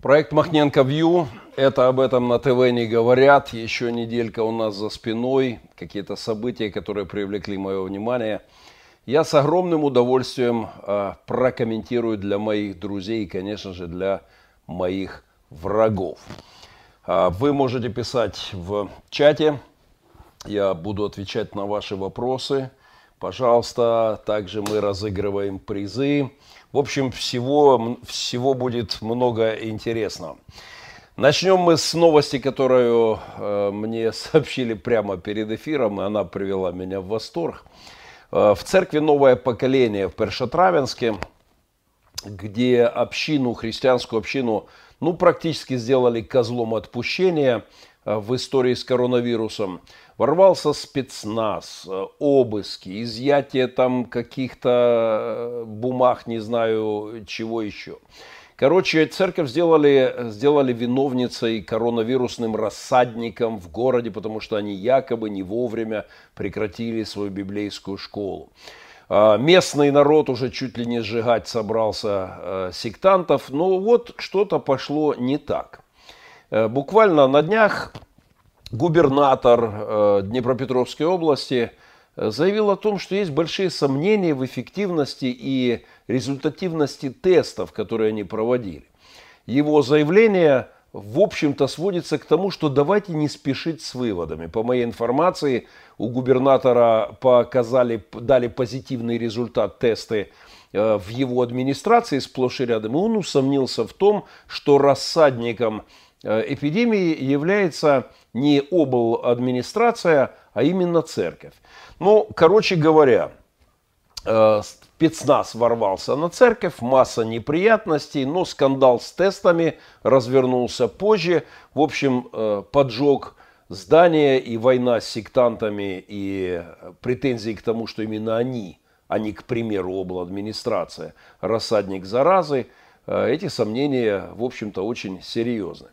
Проект Махненко Вью. Это об этом на ТВ не говорят. Еще неделька у нас за спиной. Какие-то события, которые привлекли мое внимание. Я с огромным удовольствием э, прокомментирую для моих друзей и, конечно же, для моих врагов. Э, вы можете писать в чате. Я буду отвечать на ваши вопросы. Пожалуйста, также мы разыгрываем призы. В общем, всего, всего будет много интересного. Начнем мы с новости, которую э, мне сообщили прямо перед эфиром, и она привела меня в восторг. Э, в церкви «Новое поколение» в Першотравенске, где общину, христианскую общину, ну, практически сделали козлом отпущения э, в истории с коронавирусом – ворвался спецназ, э, обыски, изъятие там каких-то э, бумаг, не знаю чего еще. Короче, церковь сделали, сделали виновницей коронавирусным рассадником в городе, потому что они якобы не вовремя прекратили свою библейскую школу. А, местный народ уже чуть ли не сжигать собрался э, сектантов, но вот что-то пошло не так. Буквально на днях губернатор э, Днепропетровской области э, заявил о том, что есть большие сомнения в эффективности и результативности тестов, которые они проводили. Его заявление, в общем-то, сводится к тому, что давайте не спешить с выводами. По моей информации, у губернатора показали, дали позитивный результат тесты э, в его администрации сплошь и рядом, и он усомнился в том, что рассадником эпидемии является не обл. администрация, а именно церковь. Ну, короче говоря, э, спецназ ворвался на церковь, масса неприятностей, но скандал с тестами развернулся позже. В общем, э, поджог здания и война с сектантами и претензии к тому, что именно они, а не, к примеру, обл. администрация, рассадник заразы, э, эти сомнения, в общем-то, очень серьезны.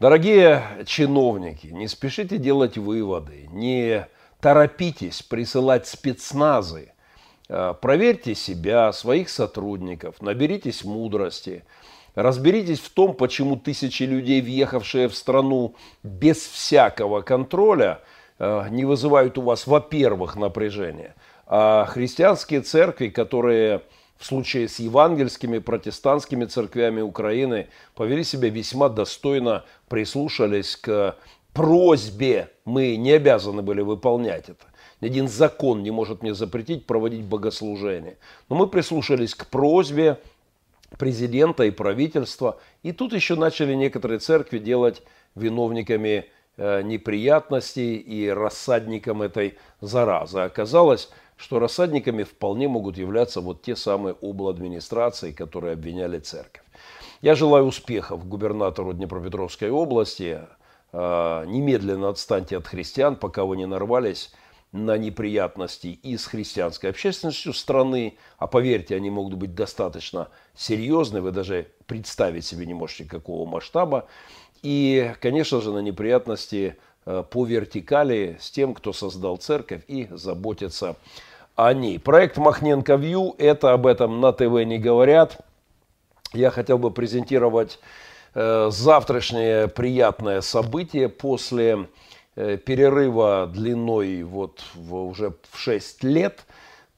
Дорогие чиновники, не спешите делать выводы, не торопитесь присылать спецназы. Э, проверьте себя, своих сотрудников, наберитесь мудрости, разберитесь в том, почему тысячи людей, въехавшие в страну без всякого контроля, э, не вызывают у вас, во-первых, напряжения, а христианские церкви, которые в случае с евангельскими протестантскими церквями Украины повели себя весьма достойно, прислушались к просьбе. Мы не обязаны были выполнять это. Ни один закон не может мне запретить проводить богослужение. Но мы прислушались к просьбе президента и правительства. И тут еще начали некоторые церкви делать виновниками э, неприятностей и рассадником этой заразы. Оказалось, что рассадниками вполне могут являться вот те самые администрации, которые обвиняли церковь. Я желаю успехов губернатору Днепропетровской области. А, немедленно отстаньте от христиан, пока вы не нарвались на неприятности и с христианской общественностью страны, а поверьте, они могут быть достаточно серьезны, вы даже представить себе не можете какого масштаба, и, конечно же, на неприятности а, по вертикали с тем, кто создал церковь и заботится о ней. Проект Махненко Вью, это об этом на ТВ не говорят. Я хотел бы презентировать э, завтрашнее приятное событие после э, перерыва длиной вот в, уже в 6 лет.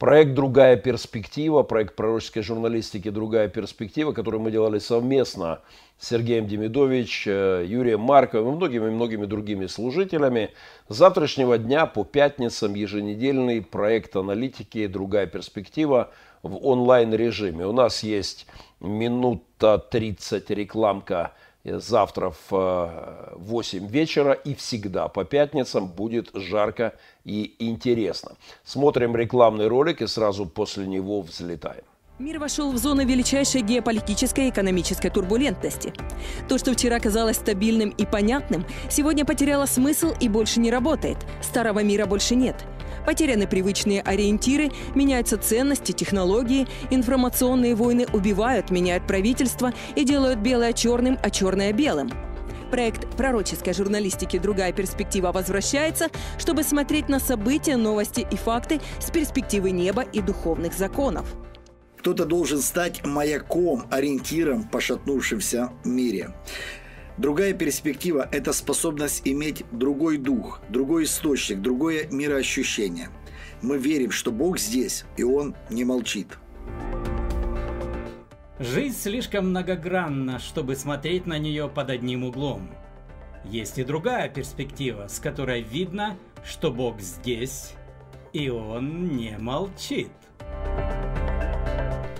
Проект «Другая перспектива», проект пророческой журналистики «Другая перспектива», который мы делали совместно Сергеем Демидович, э, Юрием Марковым и многими-многими другими служителями. С завтрашнего дня по пятницам еженедельный проект аналитики «Другая перспектива» в онлайн-режиме. У нас есть минута 30 рекламка завтра в 8 э, вечера и всегда по пятницам будет жарко и интересно. Смотрим рекламный ролик и сразу после него взлетаем. Мир вошел в зону величайшей геополитической и экономической турбулентности. То, что вчера казалось стабильным и понятным, сегодня потеряло смысл и больше не работает. Старого мира больше нет. Потеряны привычные ориентиры, меняются ценности, технологии, информационные войны убивают, меняют правительство и делают белое черным, а черное белым. Проект пророческой журналистики «Другая перспектива» возвращается, чтобы смотреть на события, новости и факты с перспективы неба и духовных законов. Кто-то должен стать маяком, ориентиром в мире. Другая перспектива – это способность иметь другой дух, другой источник, другое мироощущение. Мы верим, что Бог здесь, и Он не молчит. Жизнь слишком многогранна, чтобы смотреть на нее под одним углом. Есть и другая перспектива, с которой видно, что Бог здесь, и Он не молчит.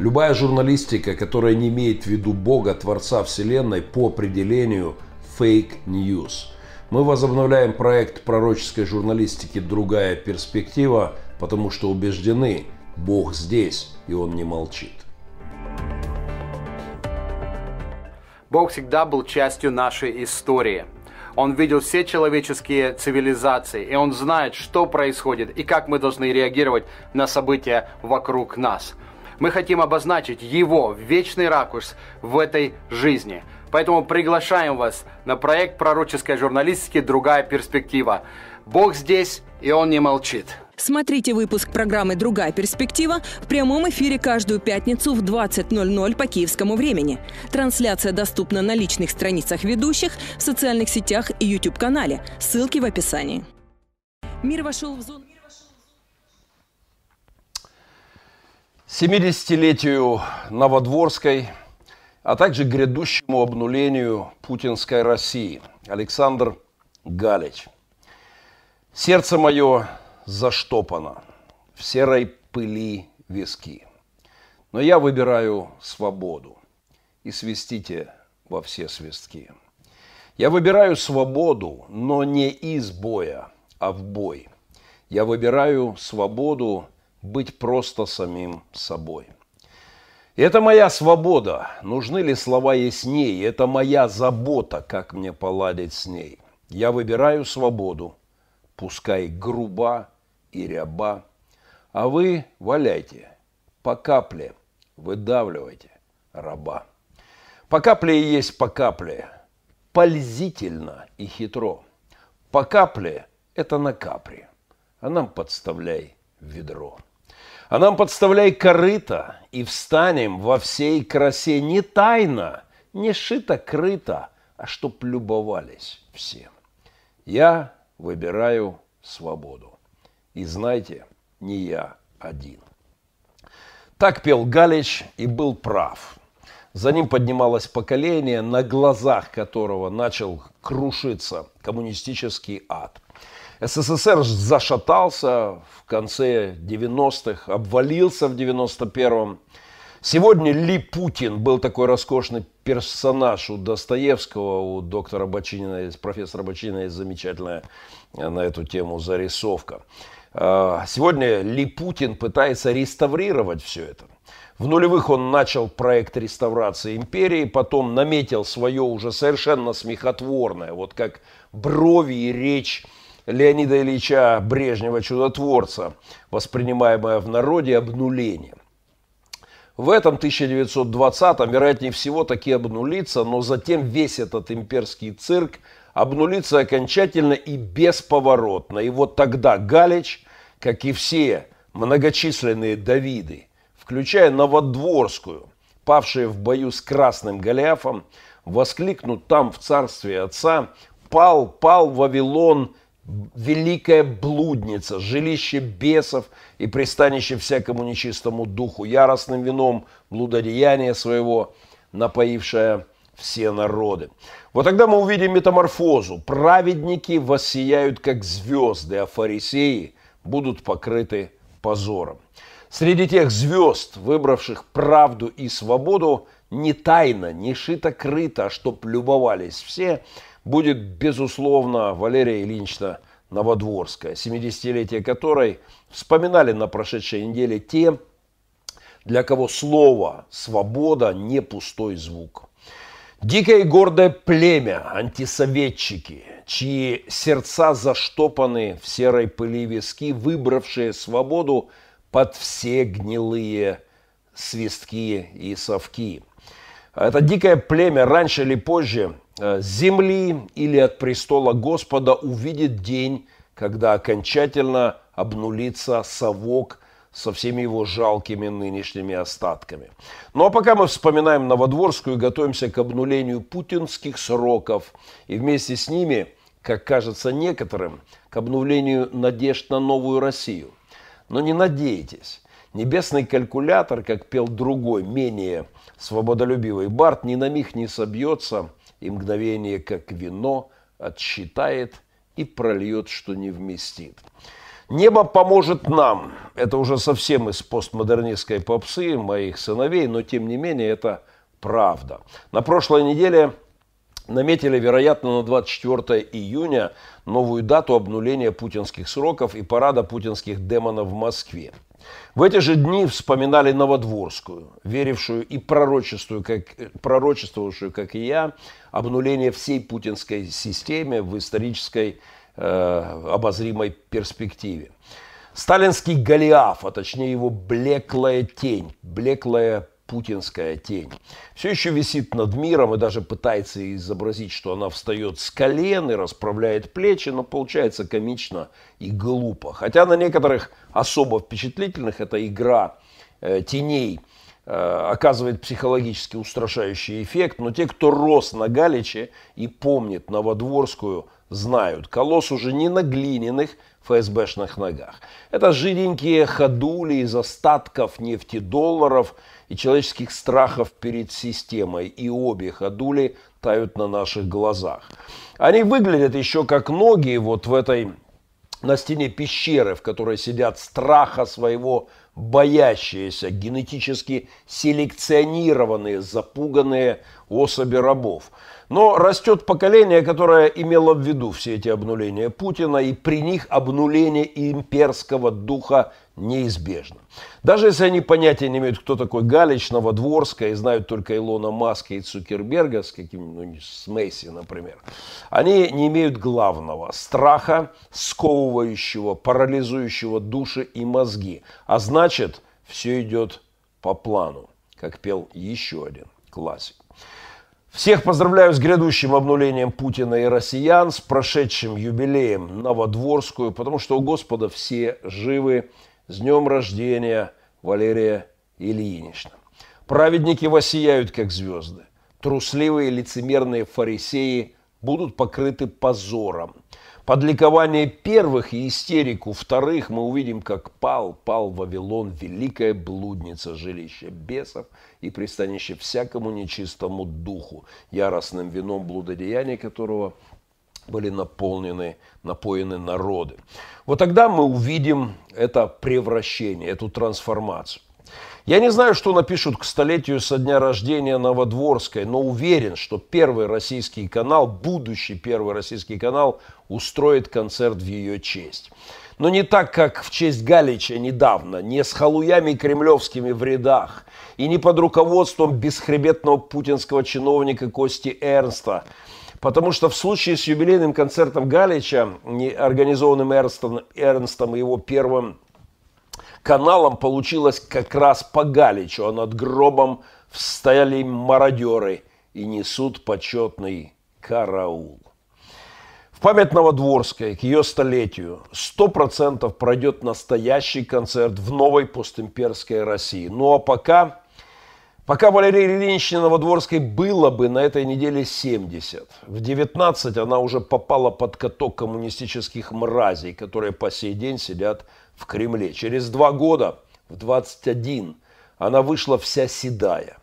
Любая журналистика, которая не имеет в виду Бога, Творца Вселенной, по определению fake news. Мы возобновляем проект пророческой журналистики «Другая перспектива», потому что убеждены, Бог здесь, и Он не молчит. Бог всегда был частью нашей истории. Он видел все человеческие цивилизации, и он знает, что происходит и как мы должны реагировать на события вокруг нас. Мы хотим обозначить его вечный ракурс в этой жизни. Поэтому приглашаем вас на проект пророческой журналистики «Другая перспектива». Бог здесь, и он не молчит. Смотрите выпуск программы «Другая перспектива» в прямом эфире каждую пятницу в 20.00 по киевскому времени. Трансляция доступна на личных страницах ведущих, в социальных сетях и YouTube-канале. Ссылки в описании. Мир вошел в зону... 70-летию Новодворской, а также грядущему обнулению путинской России Александр Галич. Сердце мое заштопано, в серой пыли виски. Но я выбираю свободу. И свистите во все свистки. Я выбираю свободу, но не из боя, а в бой. Я выбираю свободу быть просто самим собой. Это моя свобода. Нужны ли слова яснее? Это моя забота, как мне поладить с ней. Я выбираю свободу, пускай груба и ряба, а вы валяйте, по капле выдавливайте раба. По капле и есть по капле, пользительно и хитро. По капле – это на капре, а нам подставляй ведро. А нам подставляй корыто, и встанем во всей красе не тайно, не шито-крыто, а чтоб любовались все. Я выбираю свободу. И знайте, не я один. Так пел Галич и был прав. За ним поднималось поколение, на глазах которого начал крушиться коммунистический ад. СССР зашатался в конце 90-х, обвалился в 91-м. Сегодня Ли Путин был такой роскошный персонаж у Достоевского, у доктора Бочинина, профессора Бочинина есть замечательная на эту тему зарисовка. А, сегодня Ли Путин пытается реставрировать все это. В нулевых он начал проект реставрации империи, потом наметил свое уже совершенно смехотворное, вот как брови и речь Леонида Ильича Брежнева чудотворца, воспринимаемое в народе обнулением. В этом 1920-м, вероятнее всего, таки обнулится, но затем весь этот имперский цирк обнулится окончательно и бесповоротно. И вот тогда Галич, как и все многочисленные Давиды, включая Новодворскую, павшие в бою с Красным Голиафом, воскликнут там в царстве Отца «Пал, пал Вавилон, великая блудница, жилище бесов и пристанище всякому нечистому духу, яростным вином блудодеяния своего, напоившая все народы». Вот тогда мы увидим метаморфозу. Праведники воссияют, как звезды, а фарисеи будут покрыты позором. Среди тех звезд, выбравших правду и свободу, не тайно, не шито-крыто, а чтоб любовались все, будет, безусловно, Валерия Ильинична Новодворская, 70-летие которой вспоминали на прошедшей неделе те, для кого слово «свобода» не пустой звук. Дикое и гордое племя, антисоветчики, чьи сердца заштопаны в серой пыли виски, выбравшие свободу под все гнилые свистки и совки. Это дикое племя раньше или позже земли или от престола Господа увидит день, когда окончательно обнулится совок со всеми его жалкими нынешними остатками. Ну а пока мы вспоминаем Новодворскую и готовимся к обнулению путинских сроков, и вместе с ними, как кажется некоторым, к обнулению надежд на новую Россию. Но не надейтесь. Небесный калькулятор, как пел другой, менее свободолюбивый Барт, ни на миг не собьется, и мгновение, как вино, отсчитает и прольет, что не вместит. Небо поможет нам. Это уже совсем из постмодернистской попсы моих сыновей, но тем не менее это правда. На прошлой неделе наметили, вероятно, на 24 июня новую дату обнуления путинских сроков и парада путинских демонов в Москве. В эти же дни вспоминали Новодворскую, верившую и пророчествующую, как, пророчествовавшую, как и я, обнуление всей путинской системе в исторической э, обозримой перспективе. Сталинский Голиаф, а точнее его блеклая тень, блеклая путинская тень. Все еще висит над миром и даже пытается изобразить, что она встает с колен и расправляет плечи, но получается комично и глупо. Хотя на некоторых особо впечатлительных эта игра э, теней оказывает психологически устрашающий эффект, но те, кто рос на Галиче и помнит Новодворскую, знают, колосс уже не на глиняных ФСБшных ногах. Это жиденькие ходули из остатков нефтедолларов – и человеческих страхов перед системой, и обе ходули тают на наших глазах. Они выглядят еще как ноги вот в этой на стене пещеры, в которой сидят страха своего боящиеся, генетически селекционированные, запуганные особи рабов. Но растет поколение, которое имело в виду все эти обнуления Путина, и при них обнуление имперского духа неизбежно. Даже если они понятия не имеют, кто такой Галич, Новодворская, и знают только Илона Маска и Цукерберга, с каким ну, с Месси, например, они не имеют главного – страха, сковывающего, парализующего души и мозги. А значит, все идет по плану, как пел еще один классик. Всех поздравляю с грядущим обнулением Путина и россиян, с прошедшим юбилеем Новодворскую, потому что у Господа все живы, с днем рождения, Валерия Ильинична. Праведники воссияют, как звезды. Трусливые лицемерные фарисеи будут покрыты позором. Под ликование первых и истерику вторых мы увидим, как пал, пал Вавилон, великая блудница, жилище бесов и пристанище всякому нечистому духу, яростным вином блудодеяния которого – были наполнены, напоены народы. Вот тогда мы увидим это превращение, эту трансформацию. Я не знаю, что напишут к столетию со дня рождения Новодворской, но уверен, что первый российский канал, будущий первый российский канал, устроит концерт в ее честь. Но не так, как в честь Галича недавно, не с халуями кремлевскими в рядах, и не под руководством бесхребетного путинского чиновника Кости Эрнста, Потому что в случае с юбилейным концертом Галича, организованным Эрнстом, Эрнстом и его первым каналом, получилось как раз по Галичу, а над гробом встали мародеры и несут почетный караул. В память Новодворской к ее столетию 100% пройдет настоящий концерт в новой постимперской России. Ну а пока Пока Валерии Ильиничне Новодворской было бы на этой неделе 70. В 19 она уже попала под каток коммунистических мразей, которые по сей день сидят в Кремле. Через два года, в 21, она вышла вся седая.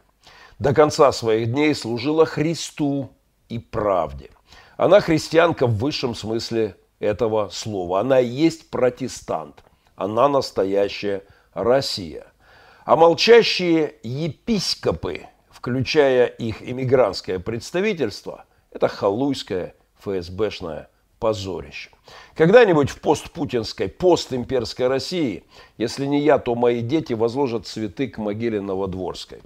До конца своих дней служила Христу и правде. Она христианка в высшем смысле этого слова. Она и есть протестант. Она настоящая Россия. А молчащие епископы, включая их иммигрантское представительство, это халуйское ФСБшное позорище. Когда-нибудь в постпутинской, постимперской России, если не я, то мои дети возложат цветы к могиле Новодворской.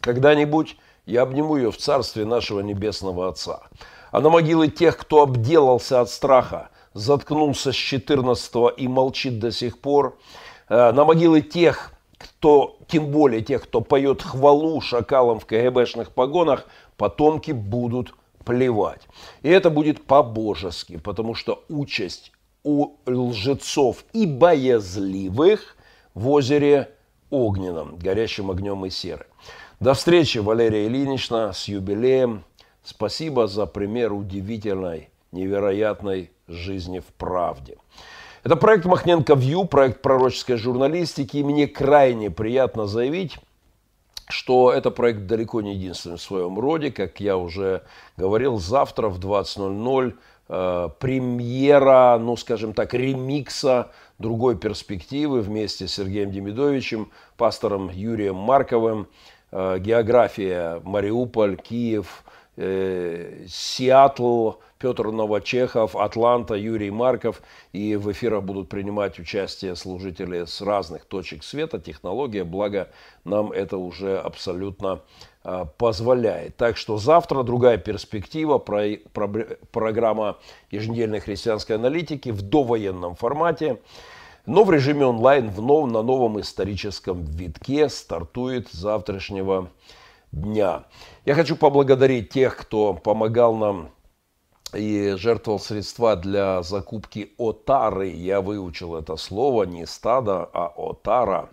Когда-нибудь я обниму ее в царстве нашего Небесного Отца. А на могилы тех, кто обделался от страха, заткнулся с 14 и молчит до сих пор, э, на могилы тех, кто, тем более тех, кто поет хвалу шакалам в КГБшных погонах, потомки будут плевать. И это будет по-божески, потому что участь у лжецов и боязливых в озере огненном, горящим огнем и серой. До встречи, Валерия Ильинична, с юбилеем. Спасибо за пример удивительной, невероятной жизни в правде. Это проект Махненко Вью, проект пророческой журналистики. И мне крайне приятно заявить, что это проект далеко не единственный в своем роде. Как я уже говорил, завтра в 20.00 э, премьера, ну скажем так, ремикса другой перспективы вместе с Сергеем Демидовичем, пастором Юрием Марковым. Э, география Мариуполь, Киев, э, Сиэтл, Петр Новочехов, Атланта, Юрий Марков. И в эфирах будут принимать участие служители с разных точек света. Технология, благо нам это уже абсолютно а, позволяет. Так что завтра другая перспектива, про, про, программа еженедельной христианской аналитики в довоенном формате. Но в режиме онлайн в нов, на новом историческом витке стартует завтрашнего дня. Я хочу поблагодарить тех, кто помогал нам и жертвовал средства для закупки отары. Я выучил это слово, не стадо, а отара.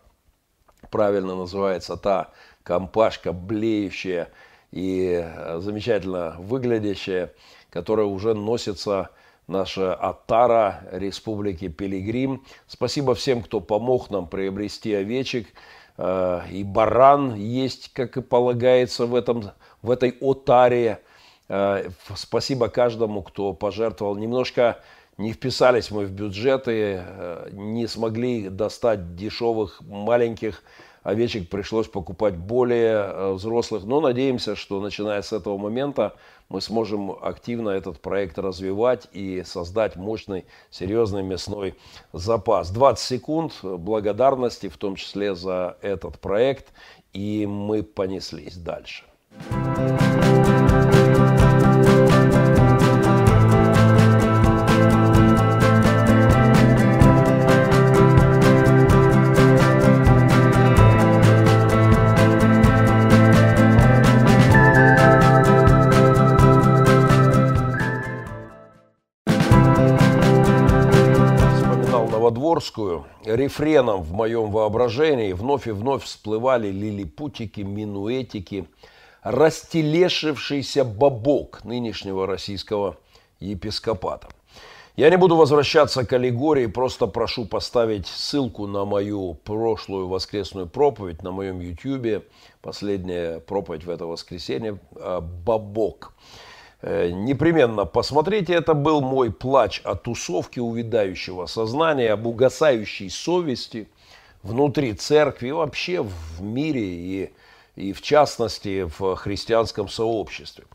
Правильно называется та компашка, блеющая и замечательно выглядящая, которая уже носится наша Атара Республики Пилигрим. Спасибо всем, кто помог нам приобрести овечек. Э, и баран есть, как и полагается в, этом, в этой Отаре. Э, спасибо каждому, кто пожертвовал. Немножко не вписались мы в бюджеты, э, не смогли достать дешевых маленьких овечек, пришлось покупать более э, взрослых. Но надеемся, что начиная с этого момента мы сможем активно этот проект развивать и создать мощный, серьезный мясной запас. 20 секунд благодарности, в том числе за этот проект, и мы понеслись дальше. Новодворскую, рефреном в моем воображении вновь и вновь всплывали лилипутики, минуэтики, растелешившийся бабок нынешнего российского епископата. Я не буду возвращаться к аллегории, просто прошу поставить ссылку на мою прошлую воскресную проповедь на моем YouTube. Последняя проповедь в это воскресенье. Э, непременно посмотрите. Это был мой плач о тусовке увядающего сознания, об угасающей совести внутри церкви вообще в мире и, и в частности в христианском сообществе.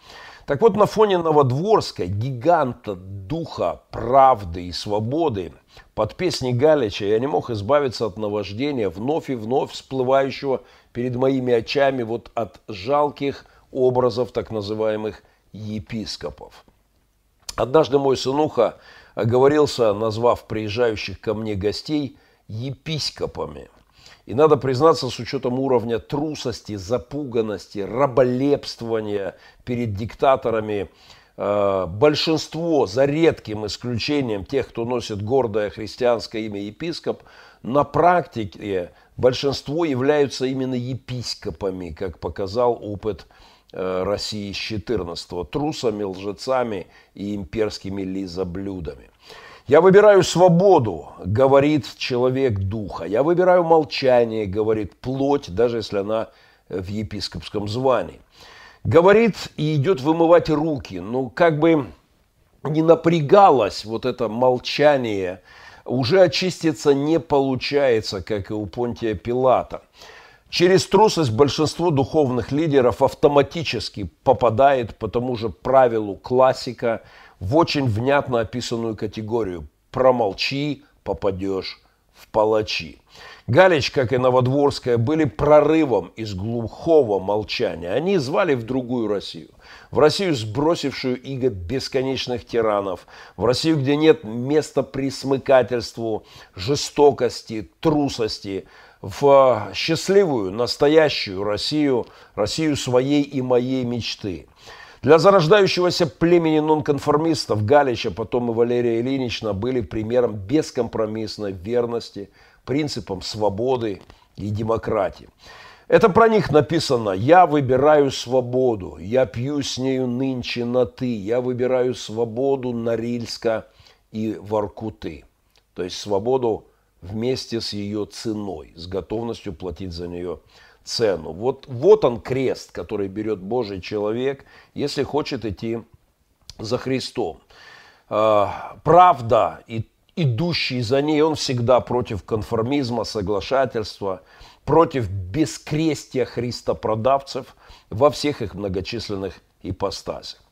Так вот, на фоне Новодворска, гиганта духа правды и свободы, под песни Галича я не мог избавиться от наваждения, вновь и вновь всплывающего перед моими очами вот от жалких образов так называемых епископов. Однажды мой сынуха оговорился, назвав приезжающих ко мне гостей епископами. И надо признаться, с учетом уровня трусости, запуганности, раболепствования перед диктаторами, э, большинство, за редким исключением тех, кто носит гордое христианское имя епископ, на практике большинство являются именно епископами, как показал опыт России с 14 трусами, лжецами и имперскими лизоблюдами. Я выбираю свободу, говорит человек духа. Я выбираю молчание, говорит плоть, даже если она в епископском звании. Говорит и идет вымывать руки. Ну, как бы не напрягалось вот это молчание, уже очиститься не получается, как и у Понтия Пилата. Через трусость большинство духовных лидеров автоматически попадает по тому же правилу классика в очень внятно описанную категорию «промолчи, попадешь в палачи». Галич, как и Новодворская, были прорывом из глухого молчания. Они звали в другую Россию. В Россию, сбросившую иго бесконечных тиранов. В Россию, где нет места присмыкательству, жестокости, трусости – в счастливую, настоящую Россию, Россию своей и моей мечты. Для зарождающегося племени нонконформистов Галича, потом и Валерия Ильинична были примером бескомпромиссной верности принципам свободы и демократии. Это про них написано «Я выбираю свободу, я пью с нею нынче на «ты», я выбираю свободу Норильска и Воркуты». То есть свободу вместе с ее ценой, с готовностью платить за нее цену. Вот, вот он крест, который берет Божий человек, если хочет идти за Христом. А, правда, и идущий за ней, он всегда против конформизма, соглашательства, против бескрестия христопродавцев во всех их многочисленных ипостасях.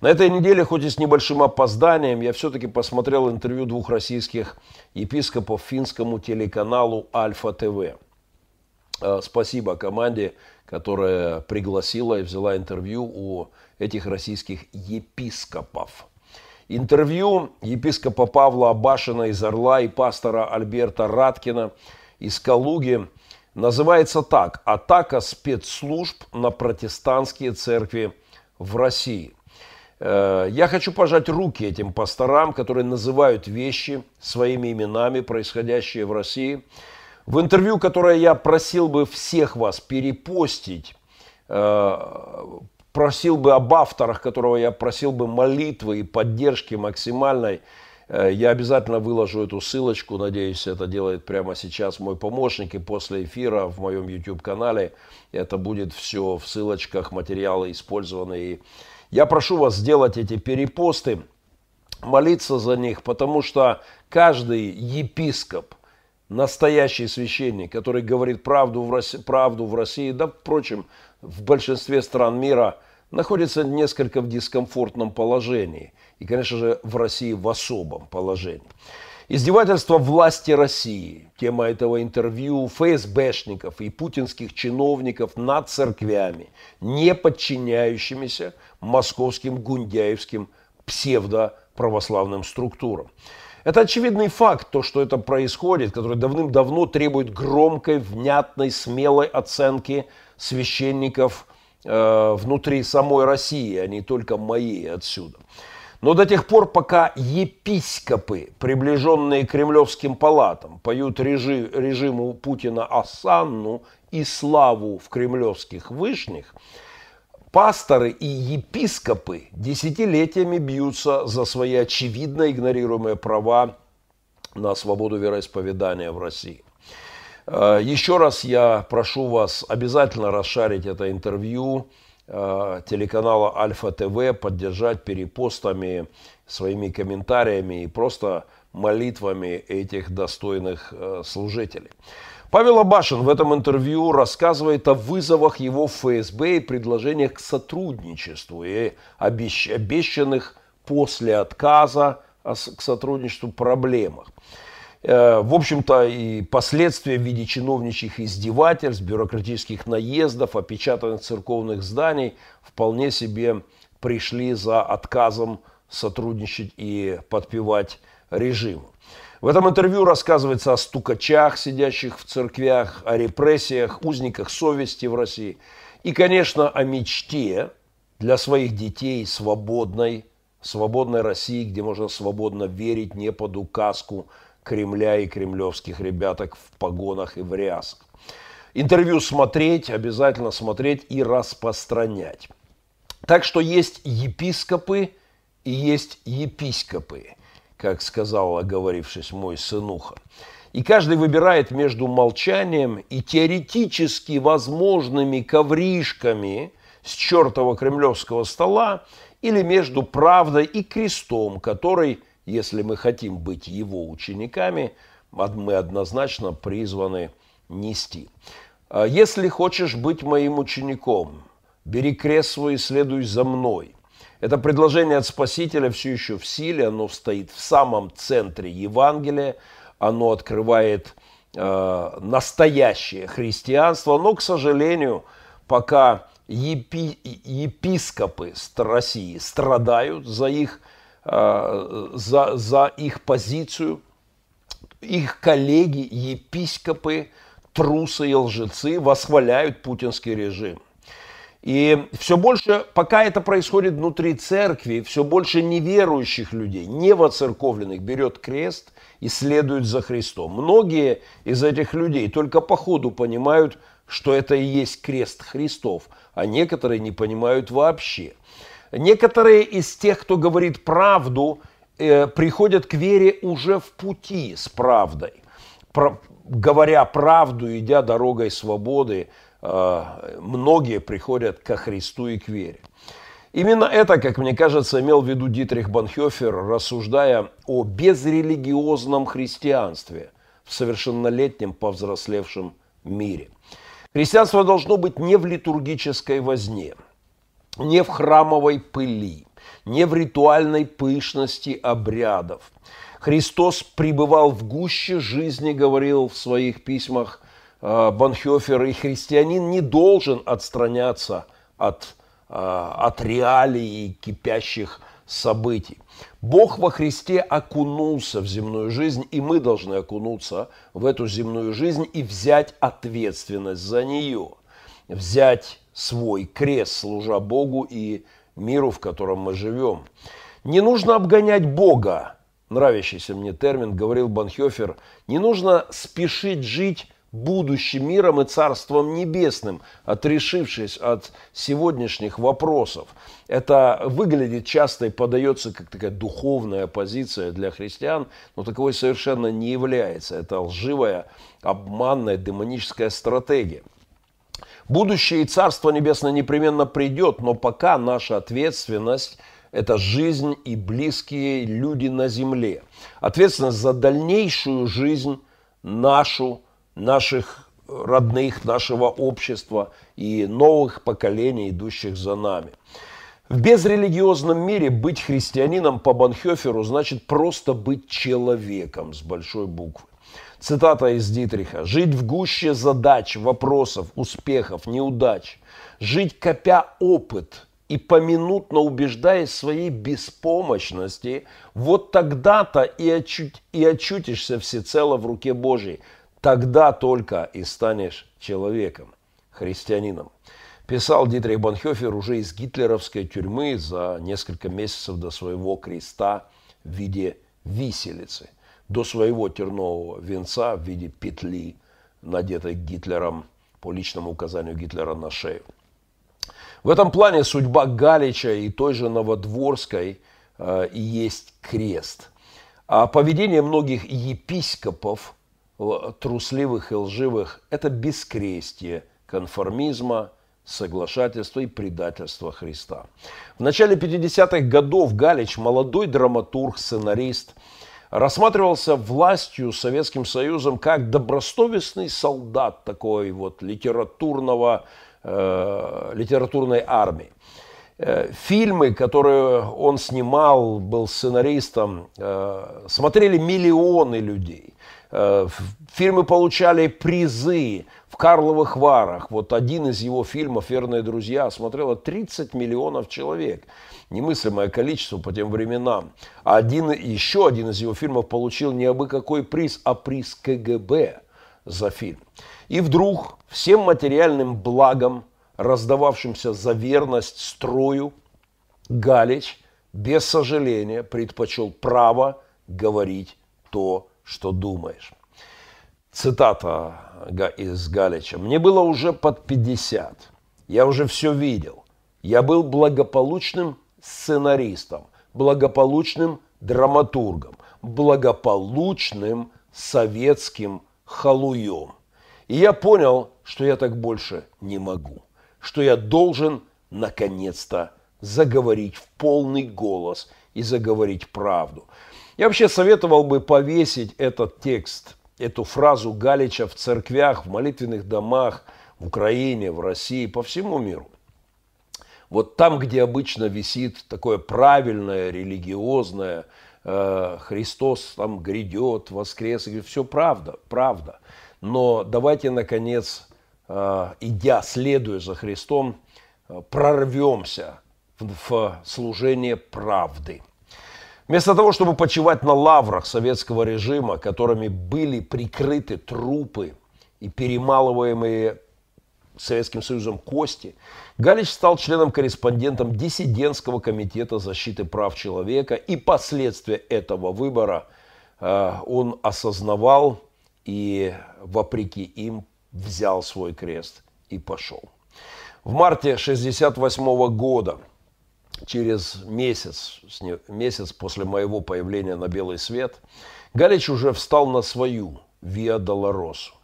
На этой неделе, хоть и с небольшим опозданием, я все-таки посмотрел интервью двух российских епископов финскому телеканалу Альфа ТВ. А, спасибо команде, которая пригласила и взяла интервью у этих российских епископов. Интервью епископа Павла Абашина из Орла и пастора Альберта Раткина из Калуги называется так «Атака спецслужб на протестантские церкви в России». Э, я хочу пожать руки этим пасторам, которые называют вещи своими именами, происходящие в России. В интервью, которое я просил бы всех вас перепостить, э, просил бы об авторах, которого я просил бы молитвы и поддержки максимальной, э, я обязательно выложу эту ссылочку, надеюсь, это делает прямо сейчас мой помощник, и после эфира в моем YouTube-канале это будет все в ссылочках, материалы использованные я прошу вас сделать эти перепосты, молиться за них, потому что каждый епископ, настоящий священник, который говорит правду в России, правду в России да, впрочем, в большинстве стран мира, находится несколько в дискомфортном положении. И, конечно же, в России в особом положении. Издевательство власти России, тема этого интервью, ФСБшников и путинских чиновников над церквями, не подчиняющимися московским гундяевским псевдоправославным структурам. Это очевидный факт, то, что это происходит, который давным-давно требует громкой, внятной, смелой оценки священников э, внутри самой России, а не только моей отсюда. Но до тех пор, пока епископы, приближенные кремлевским палатам, поют режи, режиму Путина осанну и славу в кремлевских вышних, пасторы и епископы десятилетиями бьются за свои очевидно игнорируемые права на свободу вероисповедания в России. Э, еще раз я прошу вас обязательно расшарить это интервью, телеканала Альфа ТВ поддержать перепостами, своими комментариями и просто молитвами этих достойных э, служителей. Павел Абашин в этом интервью рассказывает о вызовах его в ФСБ и предложениях к сотрудничеству и обещанных после отказа к сотрудничеству проблемах. Э, в общем-то, и последствия в виде чиновничьих издевательств, бюрократических наездов, опечатанных церковных зданий вполне себе пришли за отказом сотрудничать и подпевать режиму. В этом интервью рассказывается о стукачах, сидящих в церквях, о репрессиях, узниках совести в России и, конечно, о мечте для своих детей свободной, свободной России, где можно свободно верить не под указку Кремля и кремлевских ребяток в погонах и в рясах. Интервью смотреть, обязательно смотреть и распространять. Так что есть епископы и есть епископы, как сказал, оговорившись мой сынуха. И каждый выбирает между молчанием и теоретически возможными ковришками с чертова кремлевского стола или между правдой и крестом, который если мы хотим быть его учениками, мы однозначно призваны нести. А если хочешь быть моим учеником, бери крест свой и следуй за мной. Это предложение от Спасителя все еще в силе, оно стоит в самом центре Евангелия, оно открывает э, настоящее христианство, но, к сожалению, пока епи, епископы России страдают за их за, за их позицию. Их коллеги, епископы, трусы и лжецы восхваляют путинский режим. И все больше, пока это происходит внутри церкви, все больше неверующих людей, невоцерковленных, берет крест и следует за Христом. Многие из этих людей только по ходу понимают, что это и есть крест Христов, а некоторые не понимают вообще. Некоторые из тех, кто говорит правду, э, приходят к вере уже в пути с правдой. Про, говоря правду, идя дорогой свободы, э, многие приходят ко Христу и к вере. Именно это, как мне кажется, имел в виду Дитрих Банхёфер, рассуждая о безрелигиозном христианстве в совершеннолетнем повзрослевшем мире. Христианство должно быть не в литургической возне, не в храмовой пыли, не в ритуальной пышности обрядов. Христос пребывал в гуще жизни, говорил в своих письмах э, Банхёфер, и христианин не должен отстраняться от, э, от реалий кипящих событий. Бог во Христе окунулся в земную жизнь, и мы должны окунуться в эту земную жизнь и взять ответственность за нее, взять свой крест, служа Богу и миру, в котором мы живем. Не нужно обгонять Бога, нравящийся мне термин, говорил Банхёфер, не нужно спешить жить будущим миром и Царством Небесным, отрешившись от сегодняшних вопросов. Это выглядит часто и подается как такая духовная позиция для христиан, но таковой совершенно не является. Это лживая, обманная, демоническая стратегия. Будущее и Царство Небесное непременно придет, но пока наша ответственность – это жизнь и близкие люди на земле. Ответственность за дальнейшую жизнь нашу, наших родных, нашего общества и новых поколений, идущих за нами. В безрелигиозном мире быть христианином по Банхёферу значит просто быть человеком с большой буквы. Цитата из Дитриха. «Жить в гуще задач, вопросов, успехов, неудач. Жить копя опыт и поминутно убеждаясь в своей беспомощности, вот тогда-то и, очуть, и очутишься всецело в руке Божьей. Тогда только и станешь человеком, христианином». Писал Дитрих Банхёфер уже из гитлеровской тюрьмы за несколько месяцев до своего креста в виде виселицы – до своего тернового венца в виде петли, надетой Гитлером по личному указанию Гитлера на шею. В этом плане судьба Галича и той же Новодворской э, и есть крест. А поведение многих епископов, трусливых и лживых, это бескрестие конформизма, соглашательства и предательства Христа. В начале 50-х годов Галич, молодой драматург, сценарист – рассматривался властью Советским Союзом как добросовестный солдат такой вот литературного, э, литературной армии. Э, фильмы, которые он снимал, был сценаристом, э, смотрели миллионы людей. Э, фильмы получали призы в Карловых Варах. Вот один из его фильмов «Верные друзья» смотрело 30 миллионов человек немыслимое количество по тем временам. Один, еще один из его фильмов получил не абы какой приз, а приз КГБ за фильм. И вдруг всем материальным благом, раздававшимся за верность строю, Галич без сожаления предпочел право говорить то, что думаешь. Цитата из Галича. «Мне было уже под 50. Я уже все видел. Я был благополучным сценаристом, благополучным драматургом, благополучным советским халуем. И я понял, что я так больше не могу, что я должен наконец-то заговорить в полный голос и заговорить правду. Я вообще советовал бы повесить этот текст, эту фразу Галича в церквях, в молитвенных домах, в Украине, в России, по всему миру. Вот там, где обычно висит такое правильное, религиозное, э, Христос там грядет, воскрес, и все правда, правда. Но давайте, наконец, э, идя, следуя за Христом, э, прорвемся в, в служение правды. Вместо того, чтобы почивать на лаврах советского режима, которыми были прикрыты трупы и перемалываемые Советским Союзом кости, Галич стал членом-корреспондентом диссидентского комитета защиты прав человека, и последствия этого выбора э, он осознавал и, вопреки им, взял свой крест и пошел. В марте 1968 года, через месяц, месяц после моего появления на белый свет, Галич уже встал на свою Виа Долоросу.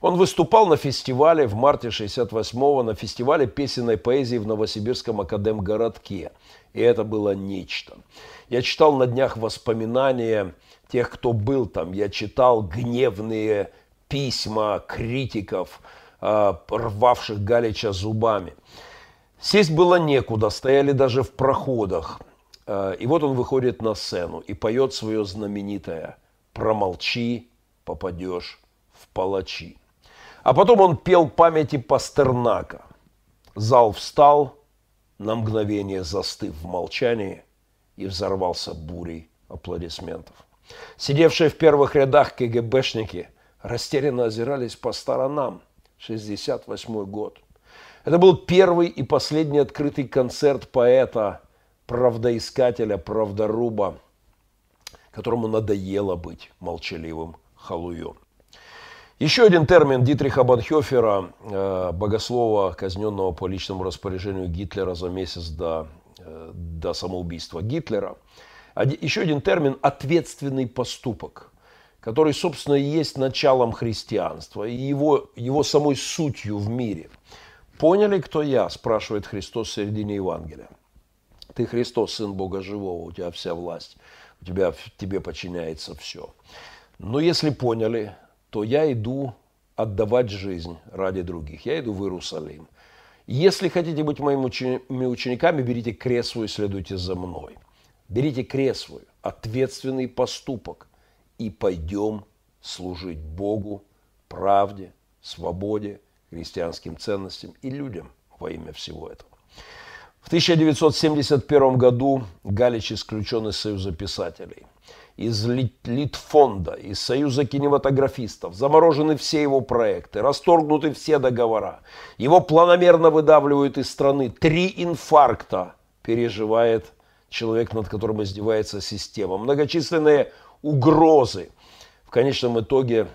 Он выступал на фестивале в марте 68-го, на фестивале песенной поэзии в Новосибирском академгородке. И это было нечто. Я читал на днях воспоминания тех, кто был там. Я читал гневные письма критиков, а, рвавших Галича зубами. Сесть было некуда, стояли даже в проходах. А, и вот он выходит на сцену и поет свое знаменитое «Промолчи, попадешь в палачи». А потом он пел памяти Пастернака. Зал встал, на мгновение застыв в молчании, и взорвался бурей аплодисментов. Сидевшие в первых рядах КГБшники растерянно озирались по сторонам. 68 год. Это был первый и последний открытый концерт поэта, правдоискателя, правдоруба, которому надоело быть молчаливым халуем. Еще один термин Дитриха Банхёфера, э, богослова, казненного по личному распоряжению Гитлера за месяц до, э, до самоубийства Гитлера. Еще один термин – ответственный поступок, который, собственно, и есть началом христианства и его, его самой сутью в мире. «Поняли, кто я?» – спрашивает Христос в середине Евангелия. «Ты Христос, Сын Бога Живого, у тебя вся власть, у тебя, тебе подчиняется все». Но если поняли, то я иду отдавать жизнь ради других. Я иду в Иерусалим. Если хотите быть моими учениками, берите крест свой и следуйте за мной. Берите крест свой, ответственный поступок, и пойдем служить Богу, правде, свободе, христианским ценностям и людям во имя всего этого. В 1971 году Галич исключен из Союза писателей из Литфонда, из Союза кинематографистов. Заморожены все его проекты, расторгнуты все договора. Его планомерно выдавливают из страны. Три инфаркта переживает человек, над которым издевается система. Многочисленные угрозы. В конечном итоге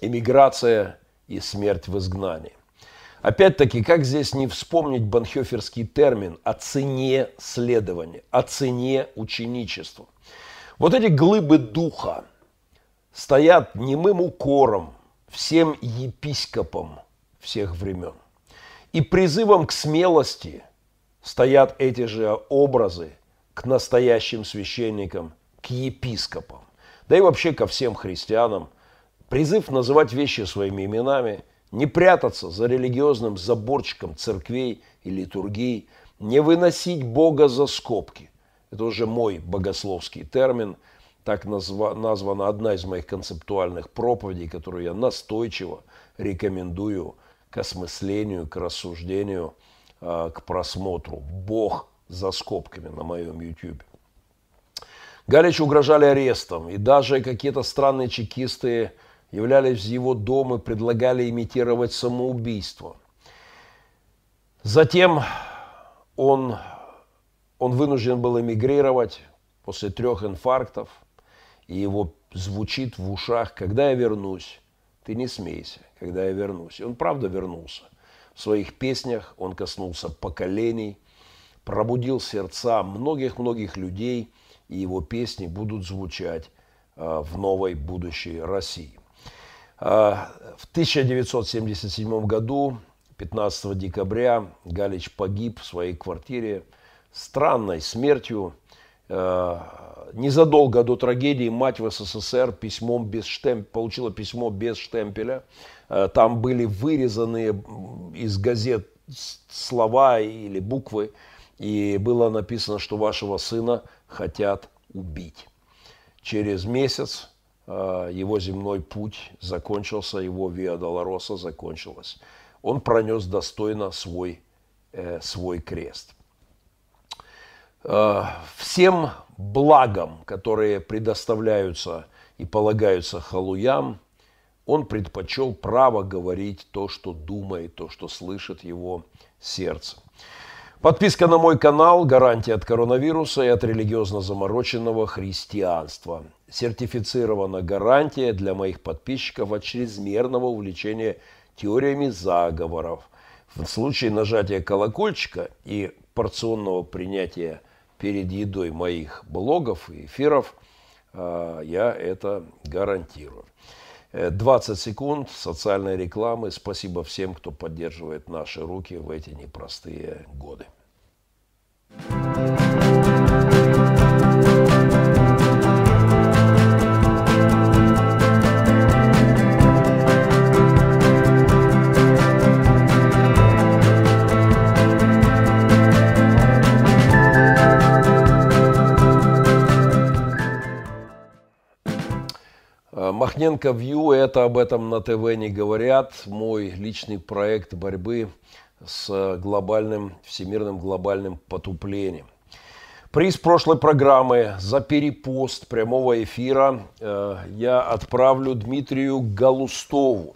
эмиграция и смерть в изгнании. Опять-таки, как здесь не вспомнить банхёферский термин о цене следования, о цене ученичества – вот эти глыбы духа стоят немым укором всем епископам всех времен. И призывом к смелости стоят эти же образы к настоящим священникам, к епископам, да и вообще ко всем христианам. Призыв называть вещи своими именами, не прятаться за религиозным заборчиком церквей и литургий, не выносить Бога за скобки – это уже мой богословский термин. Так назва, названа одна из моих концептуальных проповедей, которую я настойчиво рекомендую к осмыслению, к рассуждению, а, к просмотру. Бог за скобками на моем YouTube. Галичу угрожали арестом, и даже какие-то странные чекисты являлись в его дом и предлагали имитировать самоубийство. Затем он он вынужден был эмигрировать после трех инфарктов, и его звучит в ушах, когда я вернусь, ты не смейся, когда я вернусь. И он правда вернулся. В своих песнях он коснулся поколений, пробудил сердца многих-многих людей, и его песни будут звучать а, в новой будущей России. А, в 1977 году, 15 декабря, Галич погиб в своей квартире странной смертью. Э, незадолго до трагедии мать в СССР письмом без штемп, получила письмо без штемпеля. Э, там были вырезаны из газет слова или буквы, и было написано, что вашего сына хотят убить. Через месяц э, его земной путь закончился, его Виа Долороса закончилась. Он пронес достойно свой, свой крест. Э, всем благам, которые предоставляются и полагаются халуям, Он предпочел право говорить то, что думает, то, что слышит его сердце. Подписка на мой канал – гарантия от коронавируса и от религиозно замороченного христианства. Сертифицирована гарантия для моих подписчиков от чрезмерного увлечения теориями заговоров. В случае нажатия колокольчика и порционного принятия перед едой моих блогов и эфиров э, я это гарантирую. 20 э, секунд социальной рекламы. Спасибо всем, кто поддерживает наши руки в эти непростые годы. Махненко Вью, это об этом на ТВ не говорят. Мой личный проект борьбы с глобальным, всемирным глобальным потуплением. Приз прошлой программы за перепост прямого эфира э, я отправлю Дмитрию Галустову.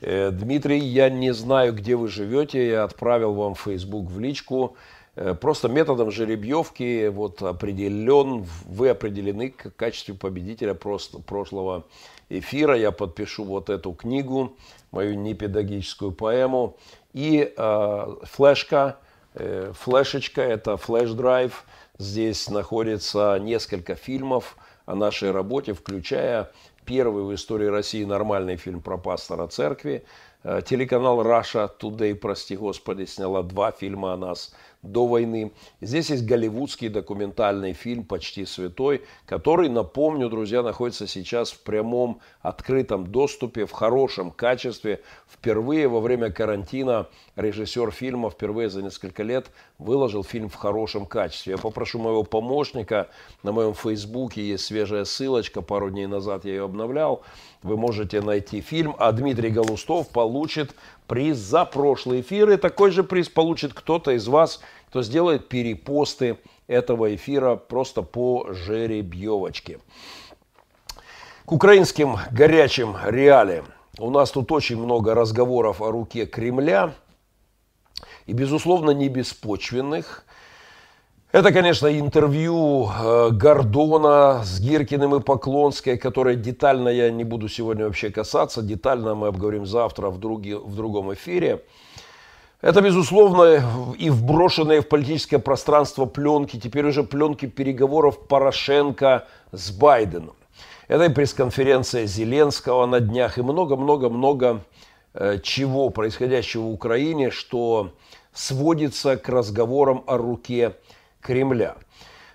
Э, Дмитрий, я не знаю, где вы живете, я отправил вам Facebook в личку. Э, просто методом жеребьевки вот определен, вы определены в качестве победителя просто прошлого эфира. Я подпишу вот эту книгу, мою непедагогическую поэму. И э, флешка, э, флешечка, это флеш-драйв. Здесь находится несколько фильмов о нашей работе, включая первый в истории России нормальный фильм про пастора церкви. Э, телеканал Russia Today, прости господи, сняла два фильма о нас – до войны. Здесь есть голливудский документальный фильм «Почти святой», который, напомню, друзья, находится сейчас в прямом открытом доступе, в хорошем качестве. Впервые во время карантина режиссер фильма впервые за несколько лет выложил фильм в хорошем качестве. Я попрошу моего помощника, на моем фейсбуке есть свежая ссылочка, пару дней назад я ее обновлял. Вы можете найти фильм, а Дмитрий Галустов получит приз за прошлый эфир. И такой же приз получит кто-то из вас, кто сделает перепосты этого эфира просто по жеребьевочке. К украинским горячим реалиям. У нас тут очень много разговоров о руке Кремля. И, безусловно, не беспочвенных. Это, конечно, интервью э, Гордона с Гиркиным и Поклонской, которое детально я не буду сегодня вообще касаться. Детально мы обговорим завтра в, други, в другом эфире. Это, безусловно, и вброшенные в политическое пространство пленки, теперь уже пленки переговоров Порошенко с Байденом. Это и пресс-конференция Зеленского на днях, и много-много-много э, чего происходящего в Украине, что сводится к разговорам о руке Кремля.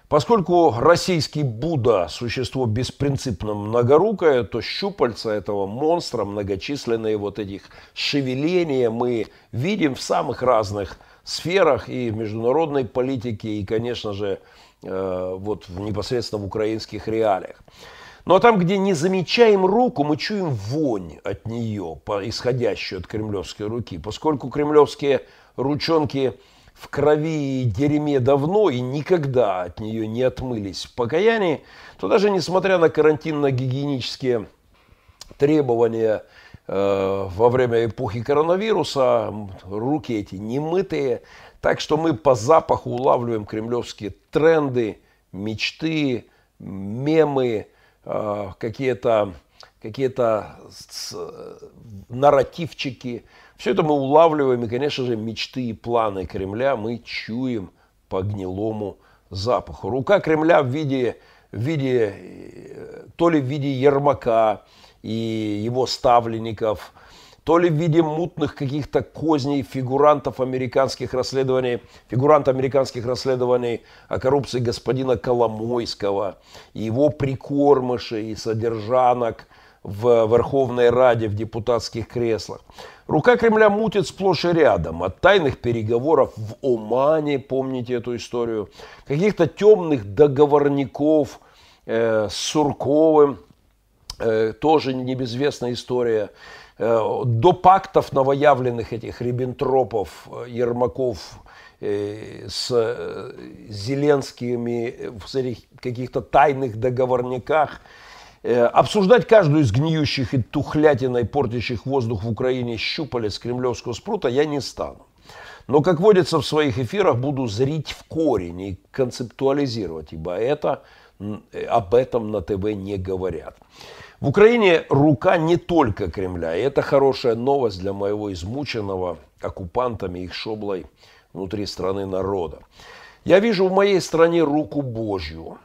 Поскольку российский Будда – существо беспринципно многорукое, то щупальца этого монстра, многочисленные вот этих шевеления мы видим в самых разных сферах и в международной политике, и, конечно же, э, вот непосредственно в украинских реалиях. Ну а там, где не замечаем руку, мы чуем вонь от нее, исходящую от кремлевской руки, поскольку кремлевские ручонки – в крови и дерьме давно и никогда от нее не отмылись в покаянии, то даже несмотря на карантинно-гигиенические требования э, во время эпохи коронавируса, руки эти немытые, так что мы по запаху улавливаем кремлевские тренды, мечты, мемы, э, какие-то какие-то нарративчики – все это мы улавливаем, и, конечно же, мечты и планы Кремля мы чуем по гнилому запаху. Рука Кремля в виде, в виде э, то ли в виде Ермака и его ставленников, то ли в виде мутных каких-то козней фигурантов американских расследований, фигурант американских расследований о коррупции господина Коломойского, его прикормышей и содержанок в Верховной Раде в депутатских креслах. Рука Кремля мутит сплошь и рядом. От тайных переговоров в Омане, помните эту историю, каких-то темных договорников э, с Сурковым, э, тоже небезвестная история, э, до пактов новоявленных этих риббентропов, Ермаков э, с э, Зеленскими в каких-то тайных договорниках – обсуждать каждую из гниющих и тухлятиной, портящих воздух в Украине щупалец кремлевского спрута я не стану. Но, как водится в своих эфирах, буду зрить в корень и концептуализировать, ибо это, об этом на ТВ не говорят. В Украине рука не только Кремля, и это хорошая новость для моего измученного оккупантами их шоблой внутри страны народа. Я вижу в моей стране руку Божью, э,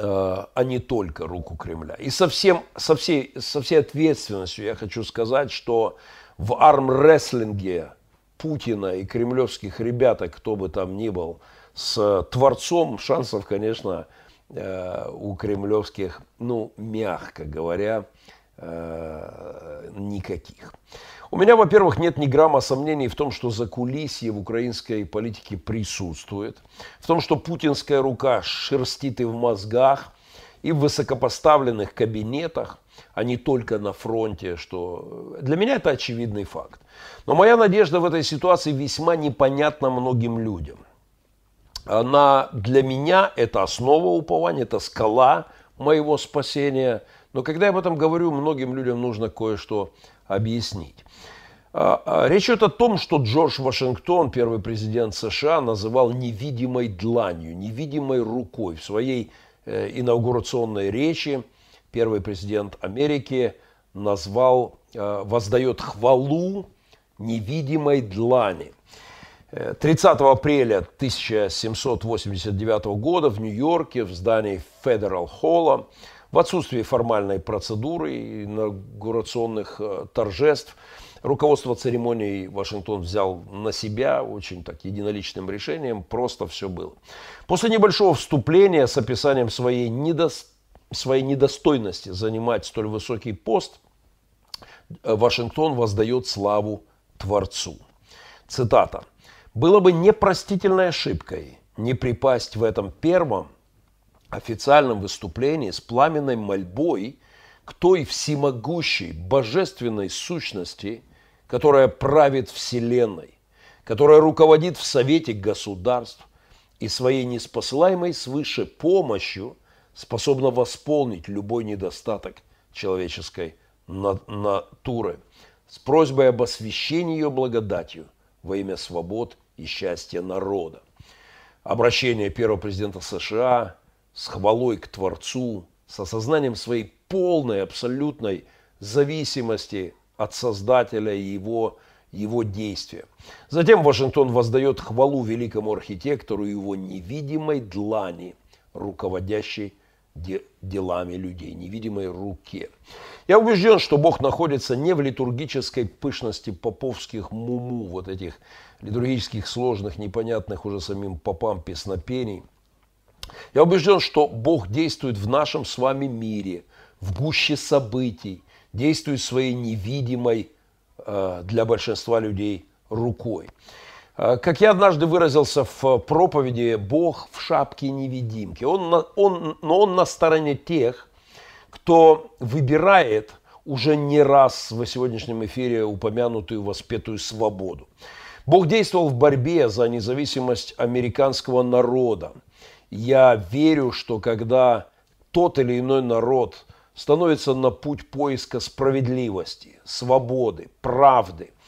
а не только руку Кремля. И со, всем, со, всей, со всей ответственностью я хочу сказать, что в армрестлинге Путина и кремлевских ребяток, кто бы там ни был, с Творцом шансов, конечно, э, у кремлевских, ну, мягко говоря, э, никаких. У меня, во-первых, нет ни грамма сомнений в том, что за кулисье в украинской политике присутствует, в том, что путинская рука шерстит и в мозгах, и в высокопоставленных кабинетах, а не только на фронте, что для меня это очевидный факт. Но моя надежда в этой ситуации весьма непонятна многим людям. Она для меня это основа упования, это скала моего спасения. Но когда я об этом говорю, многим людям нужно кое-что объяснить. А, а, речь идет о том, что Джордж Вашингтон, первый президент США, называл невидимой дланью, невидимой рукой в своей э, инаугурационной речи – первый президент Америки назвал, э, воздает хвалу невидимой длани. 30 э, апреля 1789 года в Нью-Йорке в здании Федерал Холла в отсутствии формальной процедуры инаугурационных э, торжеств руководство церемонии Вашингтон взял на себя очень так единоличным решением, просто все было. После небольшого вступления с описанием своей недостаточности своей недостойности занимать столь высокий пост, э, Вашингтон воздает славу Творцу. Цитата. «Было бы непростительной ошибкой не припасть в этом первом официальном выступлении с пламенной мольбой к той всемогущей божественной сущности, которая правит Вселенной, которая руководит в Совете государств и своей неспосылаемой свыше помощью – способна восполнить любой недостаток человеческой натуры с просьбой об освящении ее благодатью во имя свобод и счастья народа. Обращение первого президента США с хвалой к Творцу, с осознанием своей полной, абсолютной зависимости от Создателя и его, его действия. Затем Вашингтон воздает хвалу великому архитектору и его невидимой длани, руководящей делами людей, невидимой руке. Я убежден, что Бог находится не в литургической пышности поповских муму, вот этих литургических сложных, непонятных уже самим попам песнопений. Я убежден, что Бог действует в нашем с вами мире, в гуще событий, действует своей невидимой э, для большинства людей рукой. Э, как я однажды выразился в проповеди, Бог в шапке невидимки. Он, он, но он на стороне тех, кто выбирает уже не раз в сегодняшнем эфире упомянутую воспетую свободу. Бог действовал в борьбе за независимость американского народа. Я верю, что когда тот или иной народ становится на путь поиска справедливости, свободы, правды –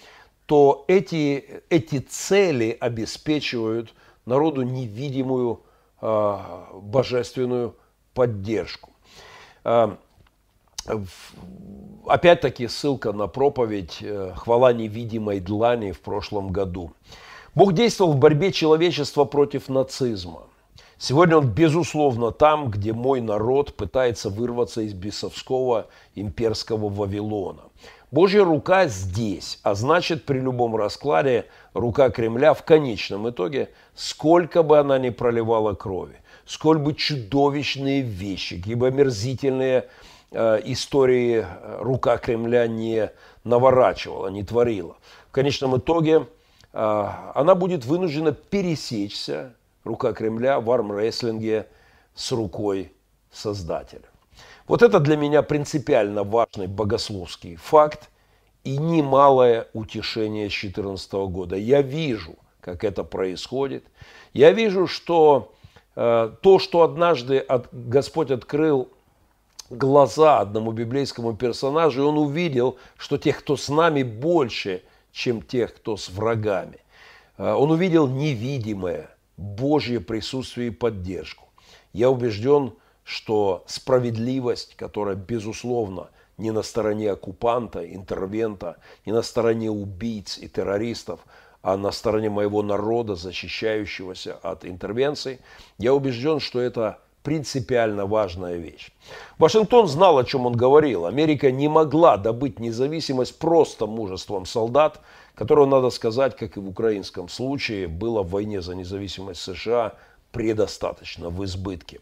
то эти, эти цели обеспечивают народу невидимую э, божественную поддержку. Э, опять-таки ссылка на проповедь э, «Хвала невидимой длани» в прошлом году. Бог действовал в борьбе человечества против нацизма. Сегодня он, безусловно, там, где мой народ пытается вырваться из бесовского имперского Вавилона. Божья рука здесь, а значит при любом раскладе рука Кремля в конечном итоге, сколько бы она ни проливала крови, сколь бы чудовищные вещи, либо омерзительные э, истории э, рука Кремля не наворачивала, не творила. В конечном итоге э, она будет вынуждена пересечься, рука Кремля, в армрестлинге с рукой Создателя. Вот это для меня принципиально важный богословский факт и немалое утешение с 2014 года. Я вижу, как это происходит. Я вижу, что э, то, что однажды от, Господь открыл глаза одному библейскому персонажу, и он увидел, что тех, кто с нами, больше, чем тех, кто с врагами. А, он увидел невидимое Божье присутствие и поддержку. Я убежден, что справедливость, которая, безусловно, не на стороне оккупанта, интервента, не на стороне убийц и террористов, а на стороне моего народа, защищающегося от интервенций, я убежден, что это принципиально важная вещь. Вашингтон знал, о чем он говорил. Америка не могла добыть независимость просто мужеством солдат, которого, надо сказать, как и в украинском случае, было в войне за независимость США предостаточно, в избытке.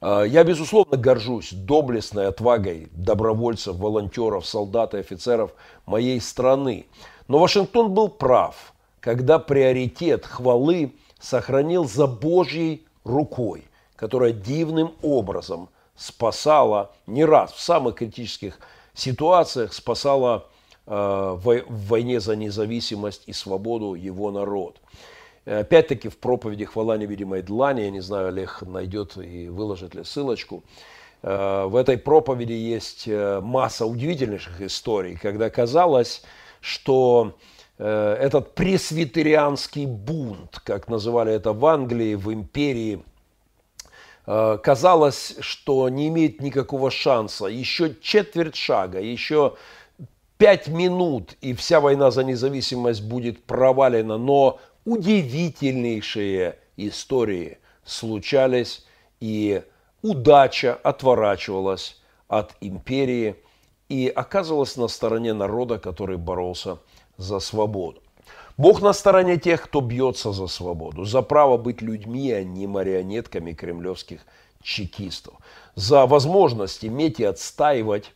А, я, безусловно, горжусь доблестной отвагой добровольцев, волонтеров, солдат и офицеров моей страны. Но Вашингтон был прав, когда приоритет хвалы сохранил за Божьей рукой которая дивным образом спасала не раз в самых критических ситуациях, спасала в войне за независимость и свободу его народ. Опять-таки в проповеди «Хвала невидимой длани», я не знаю, Олег найдет и выложит ли ссылочку, э, в этой проповеди есть э, масса удивительнейших историй, когда казалось, что этот пресвитерианский бунт, как называли это в Англии, в империи – Э, казалось, что не имеет никакого шанса. Еще четверть шага, еще пять минут, и вся война за независимость будет провалена. Но удивительнейшие истории случались, и удача отворачивалась от империи и оказывалась на стороне народа, который боролся за свободу. Бог на стороне тех, кто бьется за свободу, за право быть людьми, а не марионетками кремлевских чекистов, за возможность иметь и отстаивать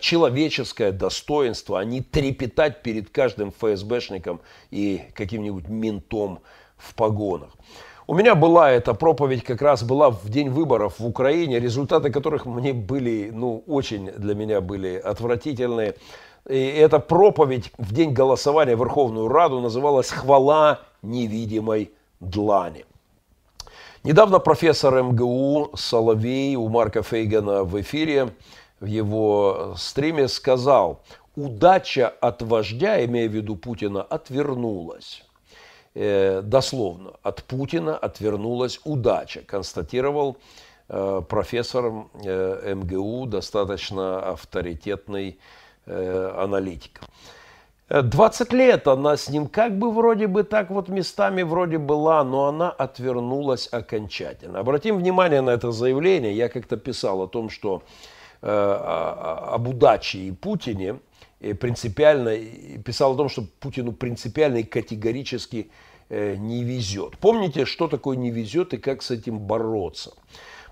человеческое достоинство, а не трепетать перед каждым ФСБшником и каким-нибудь ментом в погонах. У меня была эта проповедь, как раз была в день выборов в Украине, результаты которых мне были, ну, очень для меня были отвратительные. И эта проповедь в день голосования в Верховную Раду называлась «Хвала невидимой длани». Недавно профессор МГУ Соловей у Марка Фейгена в эфире в его стриме сказал, удача от вождя, имея в виду Путина, отвернулась. Э, дословно, от Путина отвернулась удача, констатировал э, профессор э, МГУ, достаточно авторитетный Э, аналитиков. 20 лет она с ним как бы вроде бы так вот местами вроде была, но она отвернулась окончательно. Обратим внимание на это заявление. Я как-то писал о том, что э, об удаче и Путине принципиально, писал о том, что Путину принципиально и категорически э, не везет. Помните, что такое не везет и как с этим бороться?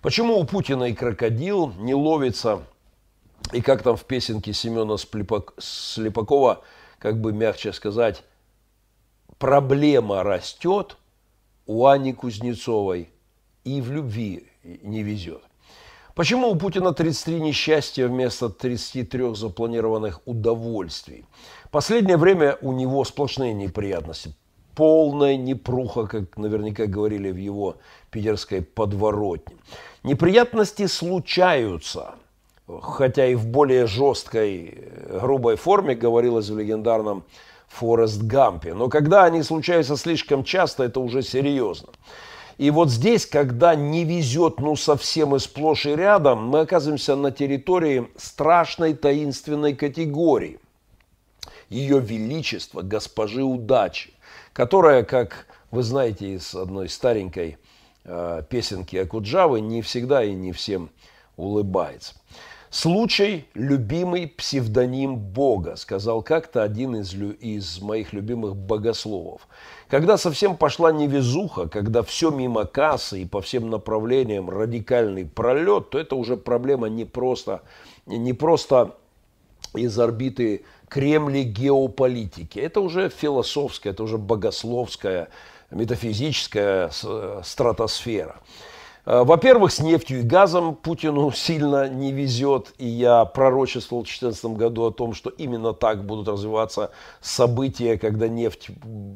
Почему у Путина и крокодил не ловится и как там в песенке Семена Слепакова, как бы мягче сказать, проблема растет у Ани Кузнецовой и в любви не везет. Почему у Путина 33 несчастья вместо 33 запланированных удовольствий? Последнее время у него сплошные неприятности. Полная непруха, как наверняка говорили в его питерской подворотне. Неприятности случаются – хотя и в более жесткой, э, грубой форме, говорилось в легендарном Форест Гампе. Но когда они случаются слишком часто, это уже серьезно. И вот здесь, когда не везет, ну, совсем и сплошь и рядом, мы оказываемся на территории страшной таинственной категории. Ее Величество, госпожи удачи, которая, как вы знаете из одной старенькой э, песенки Акуджавы, не всегда и не всем улыбается. Случай – любимый псевдоним Бога, сказал как-то один из, из моих любимых богословов. Когда совсем пошла невезуха, когда все мимо кассы и по всем направлениям радикальный пролет, то это уже проблема не просто, не просто из орбиты Кремли геополитики. Это уже философская, это уже богословская, метафизическая стратосфера. Э, во-первых, с нефтью и газом Путину сильно не везет, и я пророчествовал в 2014 году о том, что именно так будут развиваться события, когда нефть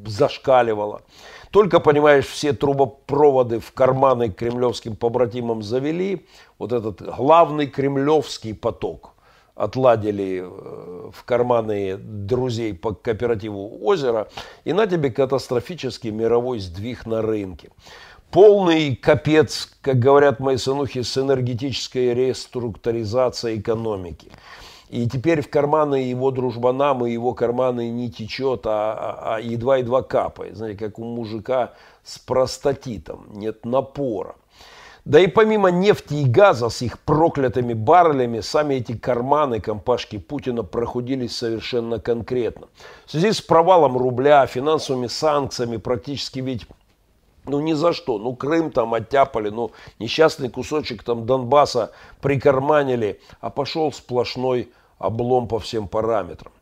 зашкаливала. Только, понимаешь, все трубопроводы в карманы кремлевским побратимам завели, вот этот главный кремлевский поток отладили э, в карманы друзей по кооперативу «Озеро», и на тебе катастрофический мировой сдвиг на рынке. Полный капец, как говорят мои сынухи, с энергетической реструктуризацией экономики. И теперь в карманы его дружбанам и его карманы не течет, а, а, а едва-едва капает. Знаете, как у мужика с простатитом, нет напора. Да и помимо нефти и газа с их проклятыми баррелями, сами эти карманы компашки Путина проходились совершенно конкретно. В связи с провалом рубля, финансовыми санкциями, практически ведь ну ни за что. Ну Крым там оттяпали, ну несчастный кусочек там Донбасса прикарманили, а пошел сплошной облом по всем параметрам.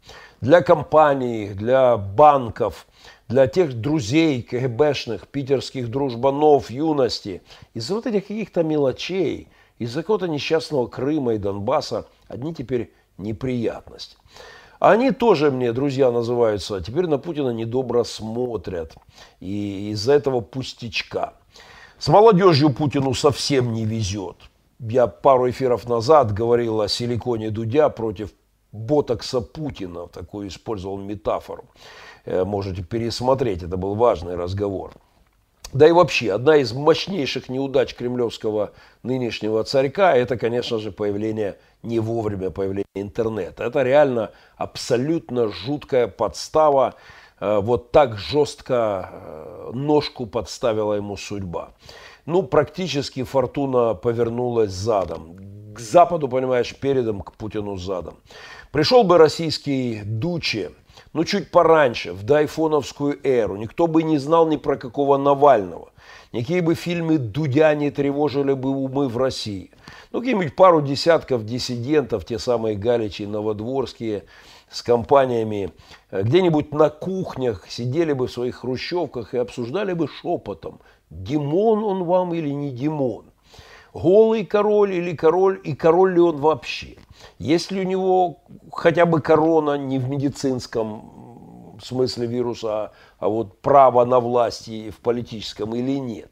Для компаний, для банков, для тех друзей КГБшных, питерских дружбанов юности, из-за вот этих каких-то мелочей, из-за какого-то несчастного Крыма и Донбасса одни теперь неприятности. Они тоже мне, друзья, называются, а теперь на Путина недобро смотрят. И из-за этого пустячка. С молодежью Путину совсем не везет. Я пару эфиров назад говорил о силиконе Дудя против ботокса Путина. Такую использовал метафору. Э, можете пересмотреть, это был важный разговор. Да и вообще, одна из мощнейших неудач кремлевского нынешнего царька, это, конечно же, появление, не вовремя появления интернета. Это реально абсолютно жуткая подстава. Э, вот так жестко э, ножку подставила ему судьба. Ну, практически фортуна повернулась задом. К Западу, понимаешь, передом, к Путину задом. Пришел бы российский Дуче, ну, чуть пораньше, в дайфоновскую эру, никто бы не знал ни про какого Навального. Никакие бы фильмы Дудя не тревожили бы умы в России. Ну, какие-нибудь пару десятков диссидентов, те самые Галичи, Новодворские, с компаниями, э, где-нибудь на кухнях сидели бы в своих хрущевках и обсуждали бы шепотом, Димон он вам или не Димон. Голый король или король, и король ли он вообще. Есть ли у него хотя бы корона не в медицинском смысле вируса, а, вот право на власть и в политическом или нет.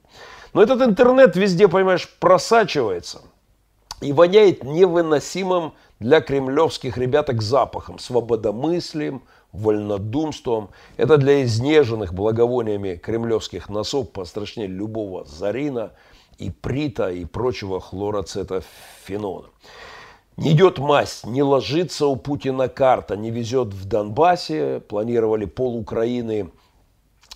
Но этот интернет везде, понимаешь, просачивается и воняет невыносимым для кремлевских ребяток запахом, свободомыслием, вольнодумством. Это для изнеженных благовониями кремлевских носов пострашнее любого зарина, и прита и прочего хлороцетофенона. Не идет масть, не ложится у Путина карта, не везет в Донбассе. Планировали пол Украины,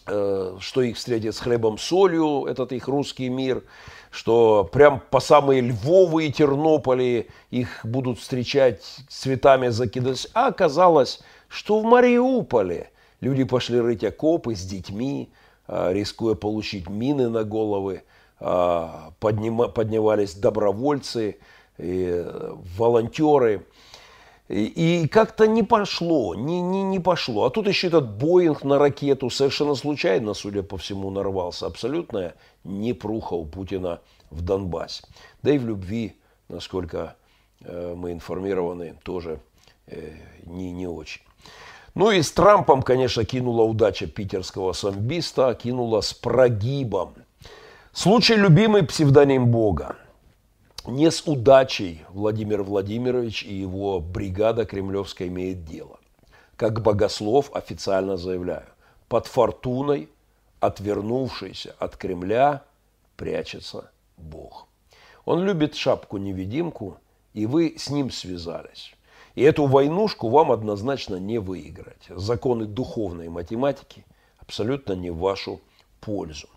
э, что их встретит с хлебом солью, этот их русский мир, что прям по самые Львовы и Тернополи их будут встречать цветами закидывать. А оказалось, что в Мариуполе люди пошли рыть окопы с детьми, э, рискуя получить мины на головы, э, поднима, поднимались добровольцы – и волонтеры. И, и как-то не пошло, не, не, не пошло. А тут еще этот Боинг на ракету совершенно случайно, судя по всему, нарвался. Абсолютная непруха у Путина в Донбассе. Да и в любви, насколько э, мы информированы, тоже э, не, не очень. Ну и с Трампом, конечно, кинула удача питерского самбиста, кинула с прогибом. Случай любимый псевдоним Бога. Не с удачей Владимир Владимирович и его бригада кремлевская имеет дело. Как богослов официально заявляю, под фортуной, отвернувшейся от Кремля, прячется Бог. Он любит шапку-невидимку, и вы с ним связались. И эту войнушку вам однозначно не выиграть. Законы духовной математики абсолютно не в вашу пользу.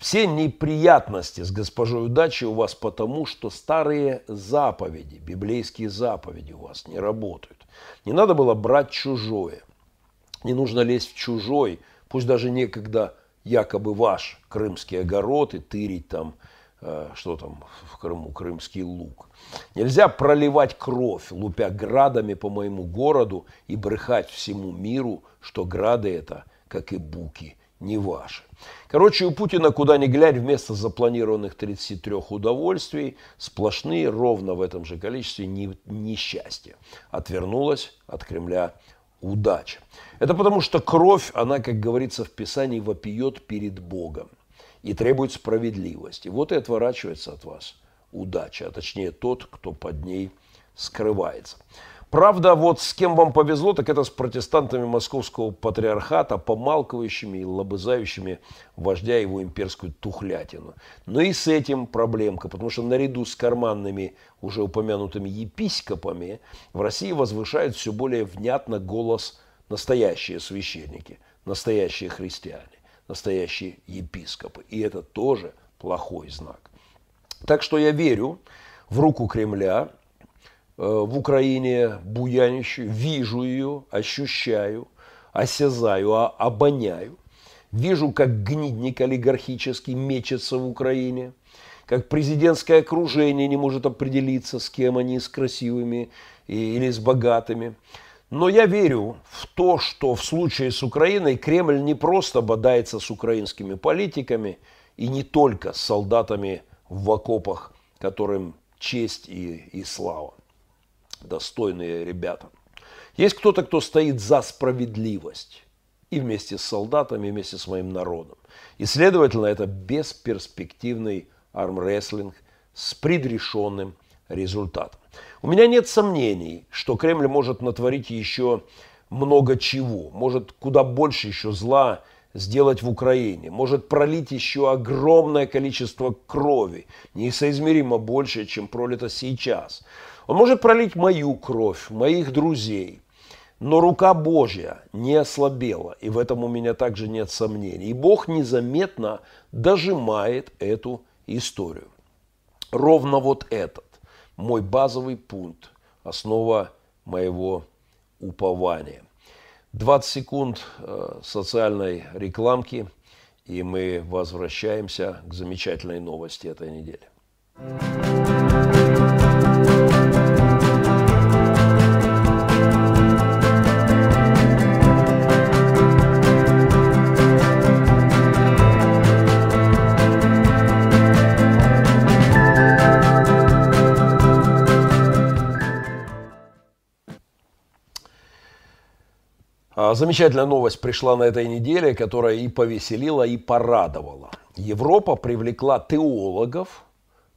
Все неприятности с госпожой удачи у вас потому, что старые заповеди, библейские заповеди у вас не работают. Не надо было брать чужое. Не нужно лезть в чужой, пусть даже некогда якобы ваш крымский огород и тырить там, э, что там в Крыму, крымский лук. Нельзя проливать кровь, лупя градами по моему городу и брехать всему миру, что грады это, как и буки, не ваши. Короче, у Путина куда ни глянь, вместо запланированных 33 удовольствий, сплошные ровно в этом же количестве несчастья. Отвернулась от Кремля удача. Это потому что кровь, она, как говорится в Писании, вопиет перед Богом и требует справедливости. Вот и отворачивается от вас удача, а точнее тот, кто под ней скрывается. Правда, вот с кем вам повезло, так это с протестантами московского патриархата, помалкивающими и лобызающими вождя его имперскую тухлятину. Но и с этим проблемка, потому что наряду с карманными уже упомянутыми епископами в России возвышают все более внятно голос настоящие священники, настоящие христиане, настоящие епископы. И это тоже плохой знак. Так что я верю в руку Кремля, в Украине буянищую, вижу ее, ощущаю, осязаю, а обоняю. Вижу, как гнидник олигархический мечется в Украине, как президентское окружение не может определиться, с кем они, с красивыми или с богатыми. Но я верю в то, что в случае с Украиной Кремль не просто бодается с украинскими политиками и не только с солдатами в окопах, которым честь и, и слава достойные ребята. Есть кто-то, кто стоит за справедливость. И вместе с солдатами, и вместе с моим народом. И, следовательно, это бесперспективный армрестлинг с предрешенным результатом. У меня нет сомнений, что Кремль может натворить еще много чего, может куда больше еще зла сделать в Украине, может пролить еще огромное количество крови, несоизмеримо больше, чем пролито сейчас. Он может пролить мою кровь, моих друзей. Но рука Божья не ослабела, и в этом у меня также нет сомнений. И Бог незаметно дожимает эту историю. Ровно вот этот мой базовый пункт, основа моего упования. 20 секунд э, социальной рекламки, и мы возвращаемся к замечательной новости этой недели. Замечательная новость пришла на этой неделе, которая и повеселила, и порадовала. Европа привлекла теологов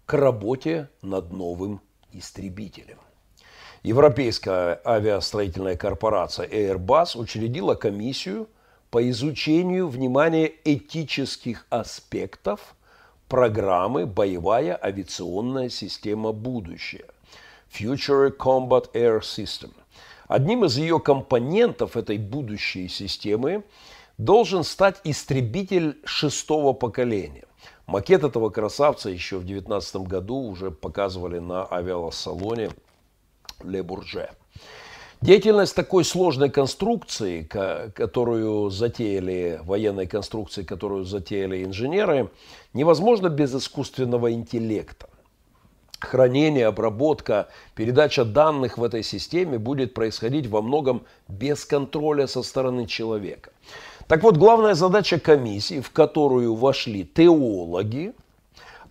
к работе над новым истребителем. Европейская авиастроительная корпорация Airbus учредила комиссию по изучению внимания этических аспектов программы «Боевая авиационная система будущее» Future Combat Air System – Одним из ее компонентов этой будущей системы должен стать истребитель шестого поколения. Макет этого красавца еще в 2019 году уже показывали на авиасалоне Ле Бурже. Деятельность такой сложной конструкции, которую затеяли, военной конструкции, которую затеяли инженеры, невозможно без искусственного интеллекта хранение, обработка, передача данных в этой системе будет происходить во многом без контроля со стороны человека. Так вот, главная задача комиссии, в которую вошли теологи,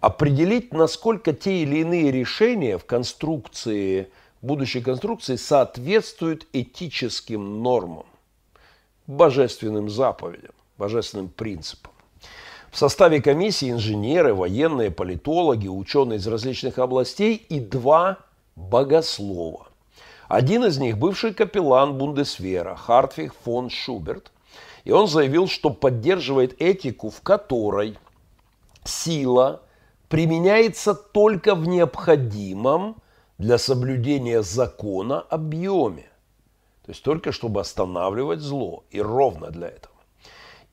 определить, насколько те или иные решения в конструкции, будущей конструкции соответствуют этическим нормам, божественным заповедям, божественным принципам. В составе комиссии инженеры, военные, политологи, ученые из различных областей и два богослова. Один из них бывший капеллан Бундесвера Хартвиг фон Шуберт. И он заявил, что поддерживает этику, в которой сила применяется только в необходимом для соблюдения закона объеме. То есть только чтобы останавливать зло и ровно для этого.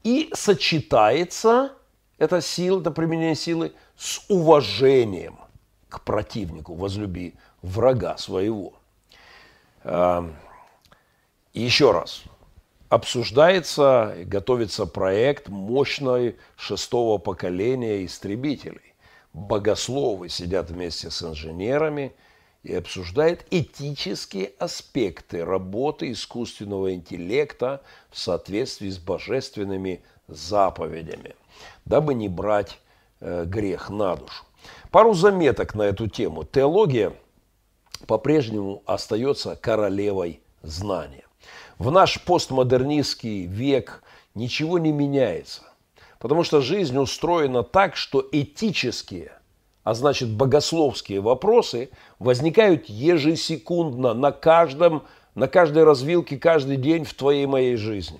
И сочетается это сила, это применение силы с уважением к противнику. Возлюби врага своего. А, еще раз. Обсуждается готовится проект мощной шестого поколения истребителей. Богословы сидят вместе с инженерами и обсуждают этические аспекты работы искусственного интеллекта в соответствии с божественными заповедями дабы не брать э, грех на душу. Пару заметок на эту тему. Теология по-прежнему остается королевой знания. В наш постмодернистский век ничего не меняется. Потому что жизнь устроена так, что этические, а значит богословские вопросы возникают ежесекундно на, каждом, на каждой развилке, каждый день в твоей моей жизни.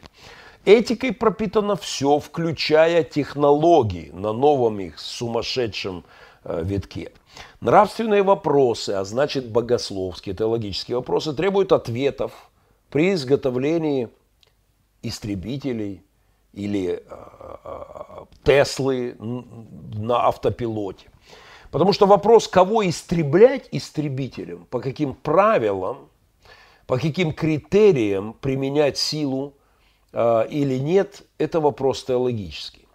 Этикой пропитано все, включая технологии на новом их сумасшедшем э, витке. Нравственные вопросы, а значит богословские, теологические вопросы, требуют ответов при изготовлении истребителей или э, э, Теслы на автопилоте. Потому что вопрос, кого истреблять истребителем, по каким правилам, по каким критериям применять силу или нет, это вопрос теологический.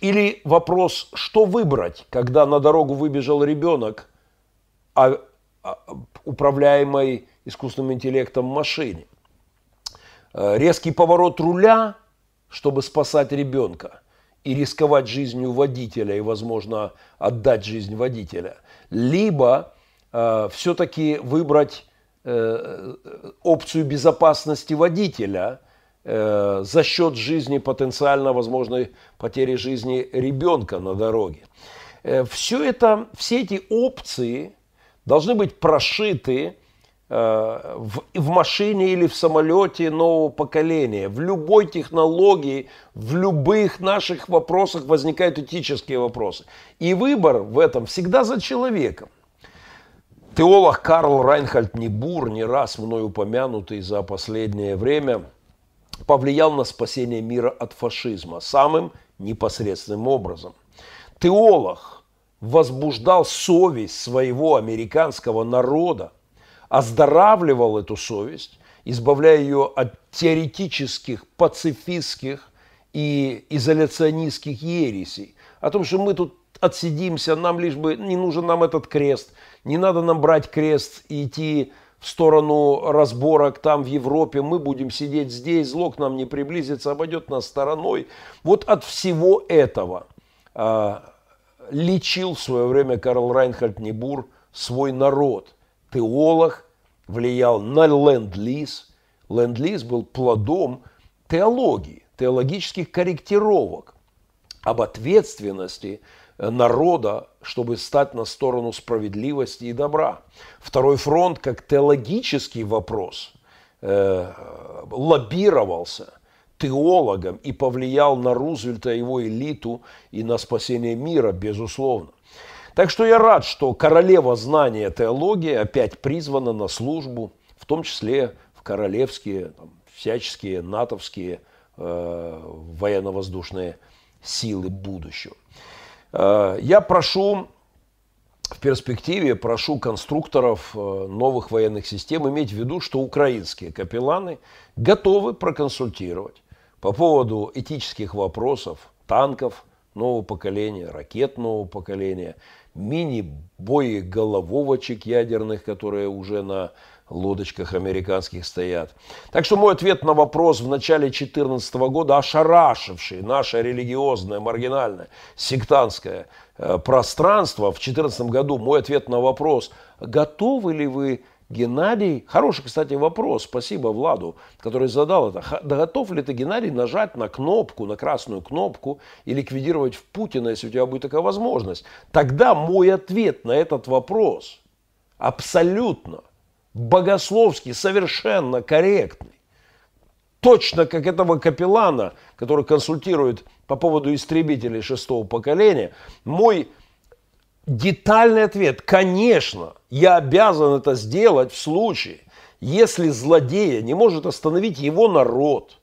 Или вопрос, что выбрать, когда на дорогу выбежал ребенок, а, а, управляемой искусственным интеллектом машине. Э, резкий поворот руля, чтобы спасать ребенка и рисковать жизнью водителя и, возможно, отдать жизнь водителя. Либо э, все-таки выбрать э, опцию безопасности водителя э, за счет жизни потенциально возможной потери жизни ребенка на дороге. Э, все это, все эти опции должны быть прошиты Э, в, в машине или в самолете нового поколения. В любой технологии, в любых наших вопросах возникают этические вопросы. И выбор в этом всегда за человеком. Теолог Карл Райнхальд Небур, не раз мной упомянутый за последнее время, повлиял на спасение мира от фашизма самым непосредственным образом. Теолог возбуждал совесть своего американского народа – оздоравливал эту совесть, избавляя ее от теоретических, пацифистских и изоляционистских ересей. О том, что мы тут отсидимся, нам лишь бы, не нужен нам этот крест, не надо нам брать крест и идти в сторону разборок там в Европе, мы будем сидеть здесь, зло к нам не приблизится, обойдет нас стороной. Вот от всего этого а, лечил в свое время Карл Райнхальд Небур свой народ – теолог, влиял на ленд-лиз. Ленд-лиз был плодом теологии, теологических корректировок об ответственности народа, чтобы стать на сторону справедливости и добра. Второй фронт, как теологический вопрос, э, лоббировался теологом и повлиял на Рузвельта, его элиту и на спасение мира, безусловно. Так что я рад, что королева знания теологии опять призвана на службу, в том числе в королевские, там, всяческие натовские э, военно-воздушные силы будущего. Э, я прошу в перспективе прошу конструкторов э, новых военных систем иметь в виду, что украинские капелланы готовы проконсультировать по поводу этических вопросов танков нового поколения, ракет нового поколения, мини-боеголововочек ядерных, которые уже на лодочках американских стоят. Так что мой ответ на вопрос в начале 2014 года, ошарашивший наше религиозное, маргинальное, сектантское э, пространство в 2014 году, мой ответ на вопрос, готовы ли вы Геннадий, хороший, кстати, вопрос, спасибо Владу, который задал это. Готов ли ты, Геннадий, нажать на кнопку, на красную кнопку и ликвидировать в Путина, если у тебя будет такая возможность? Тогда мой ответ на этот вопрос абсолютно богословский, совершенно корректный. Точно как этого капеллана, который консультирует по поводу истребителей шестого поколения, мой Детальный ответ, конечно, я обязан это сделать в случае, если злодея не может остановить его народ,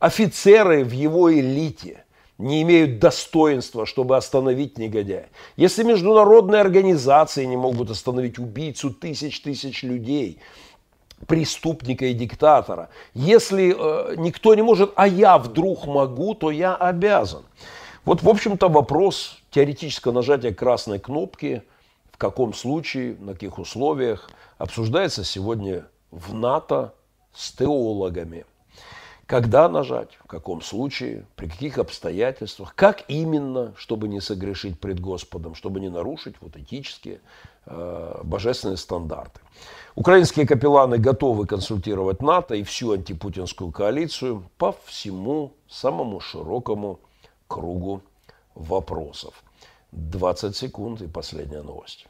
офицеры в его элите не имеют достоинства, чтобы остановить негодяя. Если международные организации не могут остановить убийцу тысяч тысяч людей, преступника и диктатора, если э, никто не может, а я вдруг могу, то я обязан. Вот, в общем-то, вопрос теоретического нажатия красной кнопки, в каком случае, на каких условиях, обсуждается сегодня в НАТО с теологами. Когда нажать, в каком случае, при каких обстоятельствах, как именно, чтобы не согрешить пред Господом, чтобы не нарушить вот этические, э, божественные стандарты. Украинские капелланы готовы консультировать НАТО и всю антипутинскую коалицию по всему самому широкому кругу вопросов. 20 секунд и последняя новость.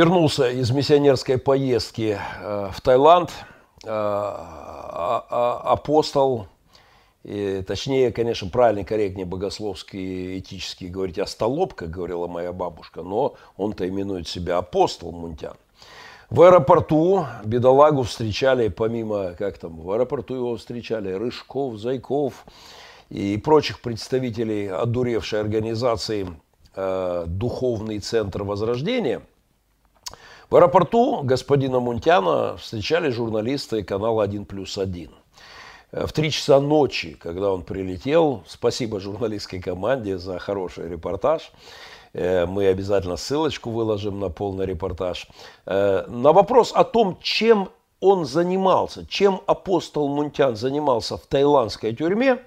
Вернулся из миссионерской поездки э, в Таиланд, э, а, а, апостол, и, точнее, конечно, правильно, корректнее богословски, этически говорить остолоп, как говорила моя бабушка, но он-то именует себя апостол Мунтян. В аэропорту бедолагу встречали, помимо, как там, в аэропорту его встречали Рыжков, Зайков и прочих представителей одуревшей организации э, «Духовный центр Возрождения», в аэропорту господина Мунтяна встречали журналисты канала «1 плюс 1». Э, в три часа ночи, когда он прилетел, спасибо журналистской команде за хороший репортаж. Э, мы обязательно ссылочку выложим на полный репортаж. Э, на вопрос о том, чем он занимался, чем апостол Мунтян занимался в таиландской тюрьме,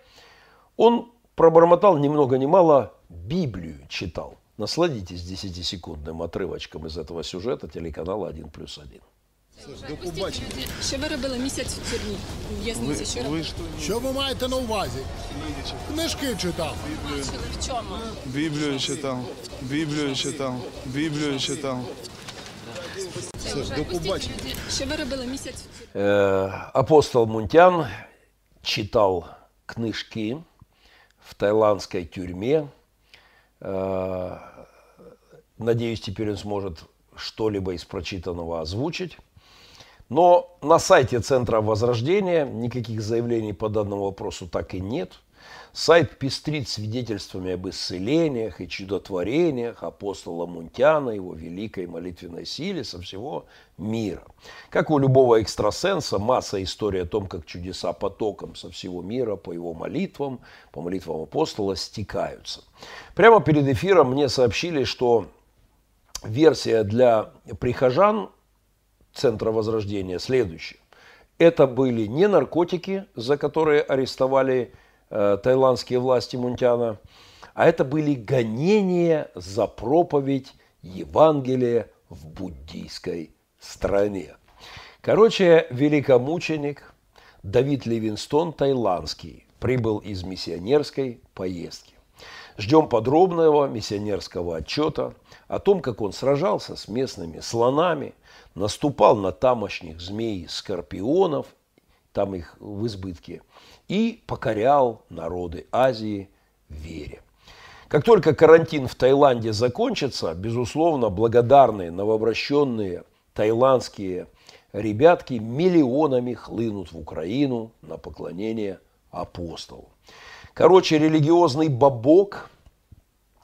он пробормотал ни много ни мало Библию читал. Насладитесь 10-секундным отрывочком из этого сюжета телеканала 1 плюс 1. До побачення. Що ви робили місяць в тюрмі? У в'язниці? Що робили? Що ви маєте на увазі? Книжки читав. Бачили в чому? Біблію читав, Біблію читав, Біблію читав. До побачення. Що ви робили місяць в тюрмі? Э, апостол Мунтян читал книжки в таиландской тюрьме. Э, Надеюсь, теперь он сможет что-либо из прочитанного озвучить. Но на сайте Центра Возрождения никаких заявлений по данному вопросу так и нет. Сайт пестрит свидетельствами об исцелениях и чудотворениях апостола Мунтяна, его великой молитвенной силе со всего мира. Как у любого экстрасенса, масса историй о том, как чудеса потоком со всего мира по его молитвам, по молитвам апостола стекаются. Прямо перед эфиром мне сообщили, что версия для прихожан Центра Возрождения следующая. Это были не наркотики, за которые арестовали э, таиландские власти Мунтяна, а это были гонения за проповедь Евангелия в буддийской стране. Короче, великомученик Давид Ливинстон Таиландский прибыл из миссионерской поездки. Ждем подробного миссионерского отчета о том, как он сражался с местными слонами, наступал на тамошних змей скорпионов, там их в избытке, и покорял народы Азии в вере. Как только карантин в Таиланде закончится, безусловно, благодарные новообращенные таиландские ребятки миллионами хлынут в Украину на поклонение апостолу. Короче, религиозный бабок,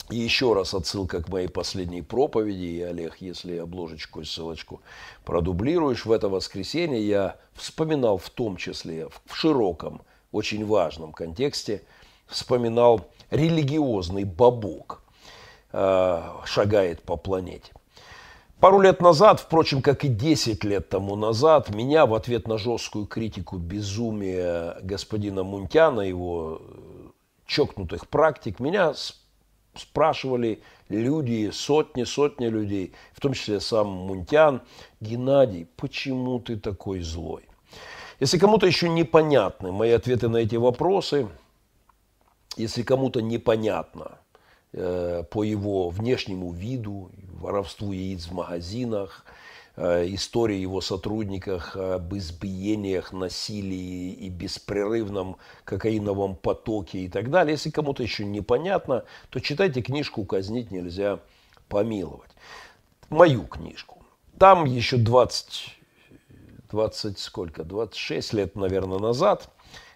и еще раз отсылка к моей последней проповеди, и, Олег, если обложечку и ссылочку продублируешь, в это воскресенье я вспоминал в том числе, в широком, очень важном контексте, вспоминал религиозный бабок, э, шагает по планете. Пару лет назад, впрочем, как и 10 лет тому назад, меня в ответ на жесткую критику безумия господина Мунтяна, его чокнутых практик, меня спрашивали люди, сотни-сотни людей, в том числе сам Мунтян, Геннадий, почему ты такой злой? Если кому-то еще непонятны мои ответы на эти вопросы, если кому-то непонятно э, по его внешнему виду, воровству яиц в магазинах – Э, истории его сотрудниках об избиениях, насилии и беспрерывном кокаиновом потоке и так далее. Если кому-то еще непонятно, то читайте книжку «Казнить нельзя помиловать». Мою книжку. Там еще 20, 20 сколько, 26 лет, наверное, назад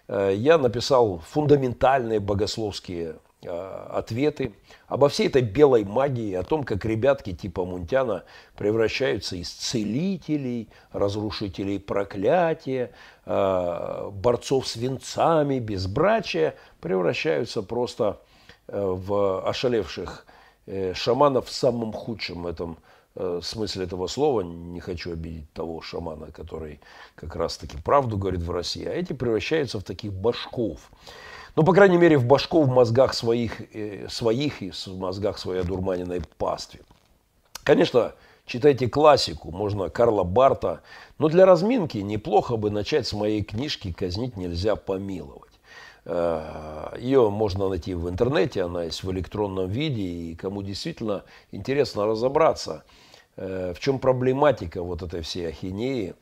э, я написал фундаментальные богословские э, ответы обо всей этой белой магии, о том, как ребятки типа Мунтяна превращаются из целителей, разрушителей проклятия, э, борцов с венцами, безбрачия, превращаются просто в ошалевших шаманов в самом худшем этом Э, смысле этого слова, не хочу обидеть того шамана, который как раз-таки правду говорит в России, а эти превращаются в таких башков. Ну, по крайней мере, в башков в мозгах своих, э, своих и в мозгах своей одурманенной пастве. Конечно, читайте классику, можно Карла Барта, но для разминки неплохо бы начать с моей книжки «Казнить нельзя помиловать». Э, Ее можно найти в интернете, она есть в электронном виде, и кому действительно интересно разобраться – в чем проблематика вот этой всей ахинеи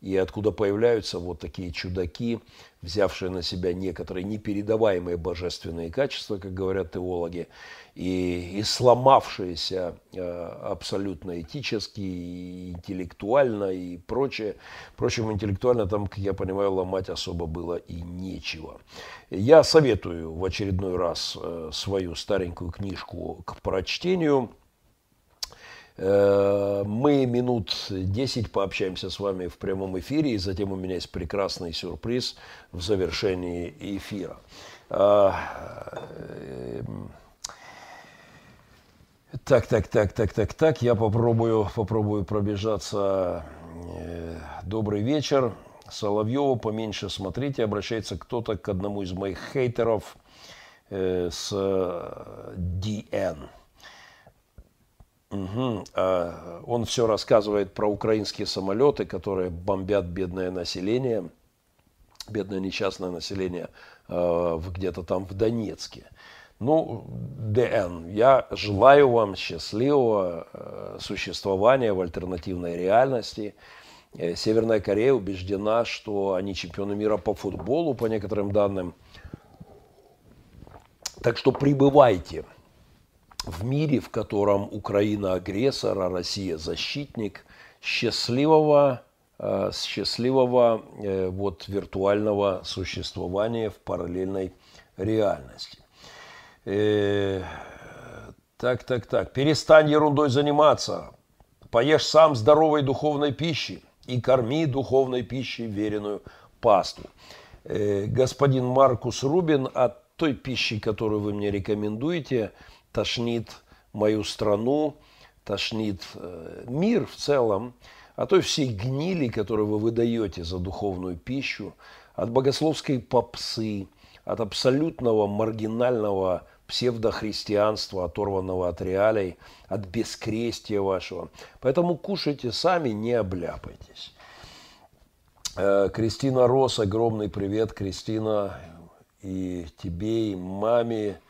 и откуда появляются вот такие чудаки, взявшие на себя некоторые непередаваемые божественные качества, как говорят теологи, и, и сломавшиеся э, абсолютно этически, и интеллектуально и прочее. Впрочем, интеллектуально там, как я понимаю, ломать особо было и нечего. Я советую в очередной раз э, свою старенькую книжку к прочтению – Э, мы минут 10 пообщаемся с вами в прямом эфире, и затем у меня есть прекрасный сюрприз в завершении эфира. А, эм, так, так, так, так, так, так, я попробую, попробую пробежаться. Э, добрый вечер. Соловьева, поменьше смотрите, обращается кто-то к одному из моих хейтеров э, с DN. Угу. Он все рассказывает про украинские самолеты, которые бомбят бедное население, бедное несчастное население а, где-то там в Донецке. Ну, ДН, я желаю вам счастливого а, существования в альтернативной реальности. Э, Северная Корея убеждена, что они чемпионы мира по футболу, по некоторым данным. Так что прибывайте – в мире, в котором Украина агрессор, а Россия защитник, счастливого, э, счастливого э, вот, виртуального существования в параллельной реальности. Э, так, так, так. Перестань ерундой заниматься. Поешь сам здоровой духовной пищи и корми духовной пищей веренную пасту. Господин Маркус Рубин, от той пищи, которую вы мне рекомендуете – тошнит мою страну, тошнит э, мир в целом, а той всей гнили, которую вы выдаете за духовную пищу, от богословской попсы, от абсолютного маргинального псевдохристианства, оторванного от реалий, от бескрестия вашего. Поэтому кушайте сами, не обляпайтесь. Э, Кристина Рос, огромный привет, Кристина, и тебе, и маме,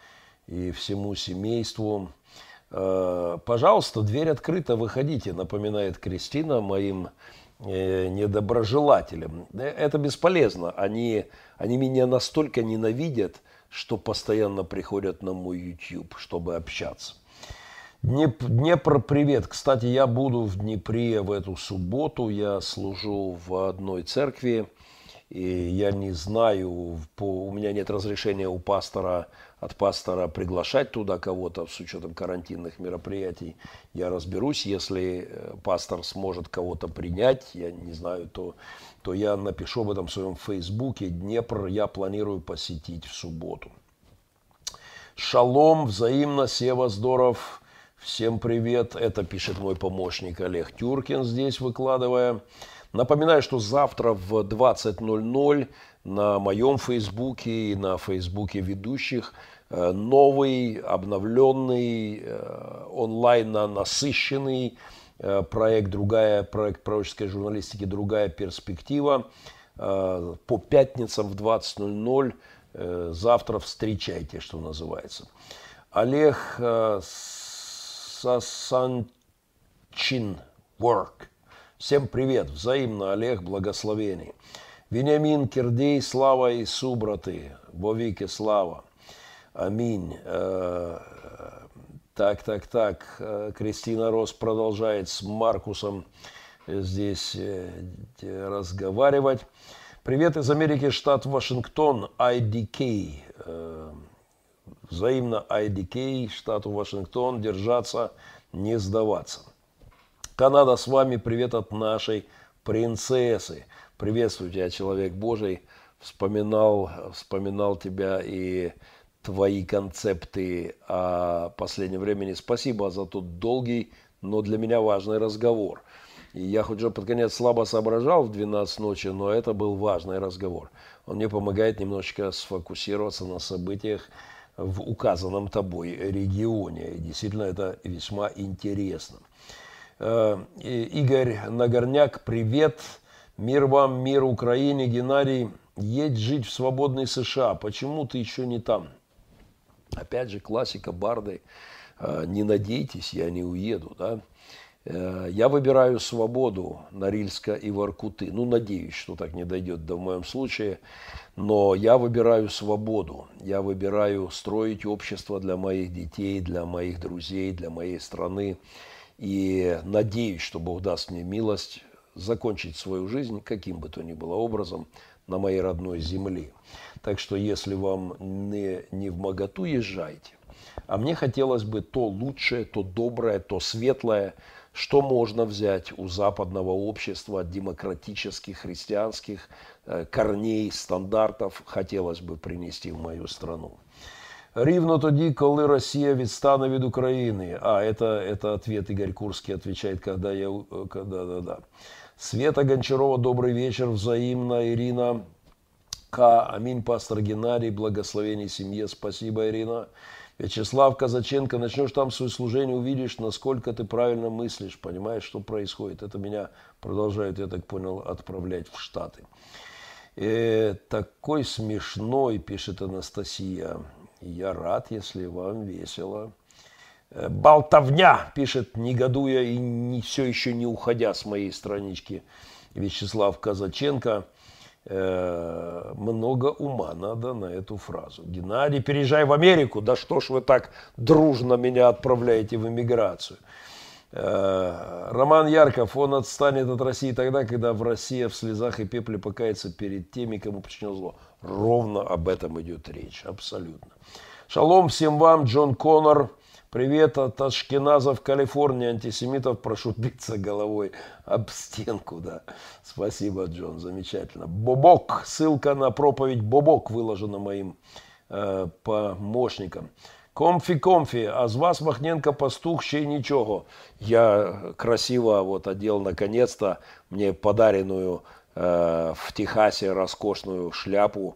и всему семейству. Э, пожалуйста, дверь открыта, выходите, напоминает Кристина моим э, недоброжелателям. Э, это бесполезно. Они, они меня настолько ненавидят, что постоянно приходят на мой YouTube, чтобы общаться. Днеп, Днепр, привет. Кстати, я буду в Днепре в эту субботу. Я служу в одной церкви. И я не знаю, по, у меня нет разрешения у пастора от пастора приглашать туда кого-то с учетом карантинных мероприятий. Я разберусь, если э, пастор сможет кого-то принять, я не знаю, то, то я напишу об этом в своем фейсбуке. Днепр я планирую посетить в субботу. Шалом, взаимно, Сева, здоров. Всем привет. Это пишет мой помощник Олег Тюркин здесь выкладывая. Напоминаю, что завтра в 20.00 на моем фейсбуке и на фейсбуке ведущих э, новый, обновленный, э, онлайн насыщенный э, проект, другая, проект пророческой журналистики «Другая перспектива». По пятницам в 20.00 завтра встречайте, что называется. Олег Сасанчин Work. Всем привет, взаимно, Олег, благословений. Вениамин Кирдей, слава Ісу, брати, вовіки слава. Аминь. Э, так, так, так. Э, Кристина Рос продолжает с Маркусом здесь э, разговаривать. Привет из Америки, штат Вашингтон, IDK. Взаимно IDK, штату Вашингтон, держаться, не сдаваться. Канада с вами, привет от нашей принцессы. Приветствую тебя, человек Божий. Вспоминал, вспоминал тебя и твои концепты о последнем времени. Спасибо за тот долгий, но для меня важный разговор. И я хоть уже под конец слабо соображал в 12 ночи, но это был важный разговор. Он мне помогает немножечко сфокусироваться на событиях в указанном тобой регионе. И действительно, это весьма интересно. Э, Игорь Нагорняк, привет. Мир вам, мир Украине. Геннадий, едь жить в свободной США. Почему ты еще не там? Опять же, классика Барды. «Э, не надейтесь, я не уеду. Да? Э, я выбираю свободу Норильска и Воркуты. Ну, надеюсь, что так не дойдет да в моем случае. Но я выбираю свободу. Я выбираю строить общество для моих детей, для моих друзей, для моей страны. И надеюсь, что Бог даст мне милость закончить свою жизнь, каким бы то ни было образом, на моей родной земле. Так что, если вам не, не в моготу, езжайте. А мне хотелось бы то лучшее, то доброе, то светлое, что можно взять у западного общества, демократических, христианских э, корней, стандартов, хотелось бы принести в мою страну. Рівно тоді, коли Росія відстане від України. А, это, это ответ Игорь Курский отвечает, когда я... Когда, да, да. Света Гончарова, добрый вечер, взаимно. Ирина К. Аминь, пастор Геннадий, благословение семье. Спасибо, Ирина. Вячеслав Казаченко, начнешь там свое служение, увидишь, насколько ты правильно мыслишь, понимаешь, что происходит. Это меня продолжает, я так понял, отправлять в Штаты. Э, такой смешной, пишет Анастасия. Я рад, если вам весело. Э, болтовня, пишет, негодуя и не, все еще не уходя с моей странички Вячеслав Казаченко. Э, много ума надо на эту фразу. Геннадий, переезжай в Америку. Да что ж вы так дружно меня отправляете в эмиграцию? Э, Роман Ярков, он отстанет от России тогда, когда в России в слезах и пепле покается перед теми, кому причинил зло. Ровно об этом идет речь, абсолютно. Шалом всем вам, Джон Коннор. Привет от Ашкеназа в Калифорнии. Антисемитов прошу биться головой об стенку. Да. Спасибо, Джон, замечательно. Бобок, ссылка на проповедь Бобок выложена моим э, помощником. Комфі-комфі, а з вас Махненко пастух ще й нічого. Я красиво вот одел наконец-то мне подаренную э, в Техасе роскошную шляпу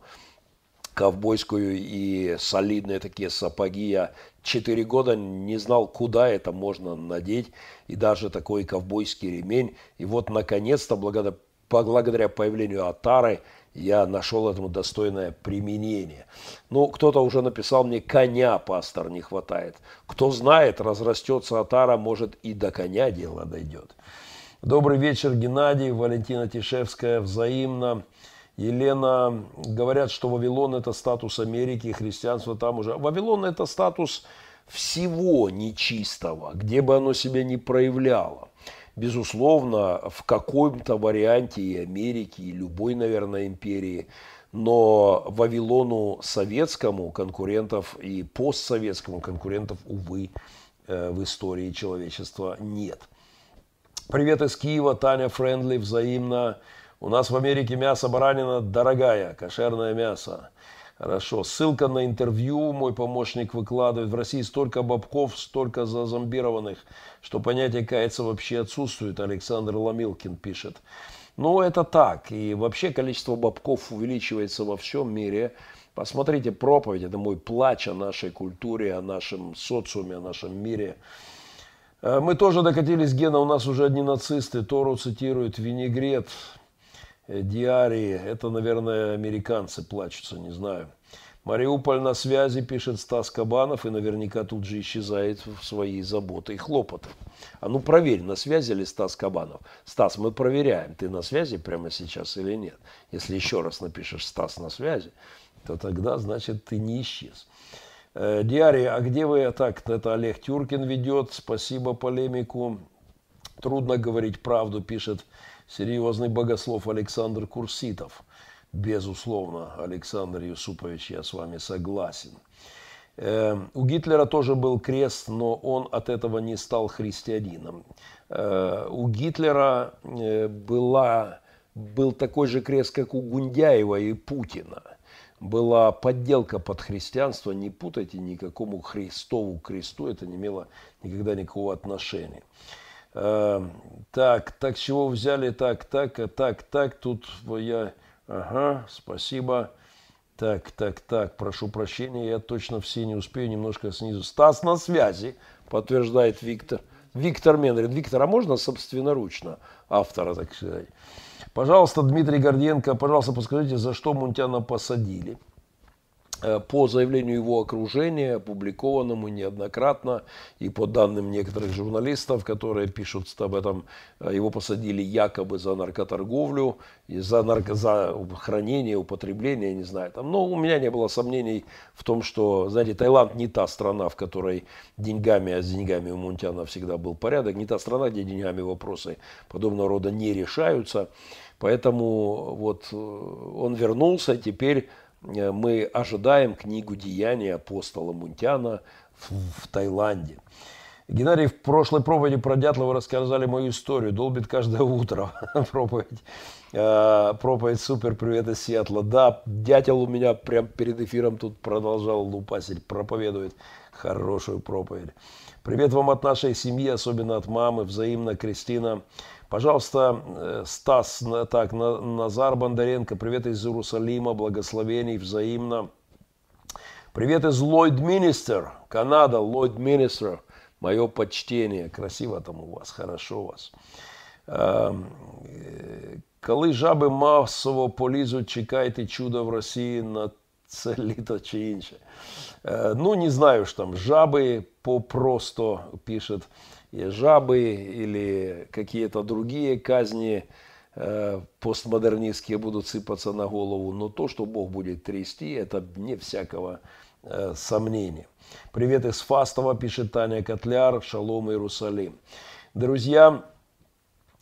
ковбойскую и солидные такие сапоги. Я четыре года не знал, куда это можно надеть, и даже такой ковбойский ремень. И вот, наконец-то, благодаря, благодаря появлению Атары, я нашел этому достойное применение. Ну, кто-то уже написал мне, коня, пастор, не хватает. Кто знает, разрастется Атара, может и до коня дело дойдет. Добрый вечер, Геннадий, Валентина Тишевская, взаимно. Елена, говорят, что Вавилон это статус Америки, христианство там уже. Вавилон это статус всего нечистого, где бы оно себя не проявляло. Безусловно, в каком-то варианте и Америки, и любой, наверное, империи, но Вавилону советскому конкурентов и постсоветскому конкурентов, увы, э, в истории человечества нет. Привет из Киева, Таня Френдли, взаимно. У нас в Америке мясо баранина дорогая, кошерное мясо. Хорошо. Ссылка на интервью мой помощник выкладывает. В России столько бабков, столько зазомбированных, что понятие каяться вообще отсутствует. Александр Ломилкин пишет. Ну, это так. И вообще количество бабков увеличивается во всем мире. Посмотрите проповедь, это мой плач о нашей культуре, о нашем социуме, о нашем мире. Э, мы тоже докатились, Гена, у нас уже одни нацисты. Тору цитируют винегрет, диарии. Это, наверное, американцы плачутся, не знаю. Мариуполь на связи, пишет Стас Кабанов, и наверняка тут же исчезает в свои заботы и хлопоты. А ну проверь, на связи ли Стас Кабанов. Стас, мы проверяем, ты на связи прямо сейчас или нет. Если еще раз напишешь Стас на связи, то тогда, значит, ты не исчез. Э, Диарий, а где вы? Так, это Олег Тюркин ведет. Спасибо полемику. Трудно говорить правду, пишет серьезный богослов Александр Курситов. Безусловно, Александр Юсупович, я с вами согласен. Э, у Гитлера тоже был крест, но он от этого не стал христианином. Э, у Гитлера э, была, был такой же крест, как у Гундяева и Путина. Была подделка под христианство, не путайте никакому Христову кресту, это не имело никогда никакого отношения. Так, так, с чего взяли, так, так, так, так, тут я, ага, спасибо. Так, так, так, прошу прощения, я точно все не успею, немножко снизу. Стас на связи, подтверждает Виктор. Виктор Менрин. Виктор, а можно собственноручно автора, так сказать? Пожалуйста, Дмитрий Горденко, пожалуйста, подскажите, за что Мунтяна посадили? Э, по заявлению его окружения, опубликованному неоднократно, и по данным некоторых журналистов, которые пишут об этом, э, его посадили якобы за наркоторговлю, и за, нарко, за хранение, употребление, не знаю. Там. Но у меня не было сомнений в том, что, знаете, Таиланд не та страна, в которой деньгами, а с деньгами у Мунтяна всегда был порядок, не та страна, где деньгами вопросы подобного рода не решаются. Поэтому вот э, он вернулся, теперь мы ожидаем книгу «Деяния» апостола Мунтяна в, в Таиланде. Геннадий, в прошлой проповеди про Дятлова рассказали мою историю. Долбит каждое утро проповедь. Э, проповедь супер, привет из Сиэтла. Да, дятел у меня прям перед эфиром тут продолжал лупасить, проповедует хорошую проповедь. Привет вам от нашей семьи, особенно от мамы, взаимно, Кристина. Пожалуйста, э, Стас, так, Назар Бондаренко, привет из Иерусалима, благословений взаимно. Привет из Ллойд Министер, Канада, Ллойд Министер. Мое почтение. Красиво там у вас, хорошо у вас. Эм, э, коли жаби масово полізуть, чекайте чудо в Росії на це літо чи інше. Э, ну, не знаю, что там жабы попросту пишет жабы или какие-то другие казни э, постмодернистские будут сыпаться на голову, но то, что Бог будет трясти, это не всякого э, сомнения. Привет из Фастова, пишет Таня Котляр, Шалом Иерусалим. Друзья,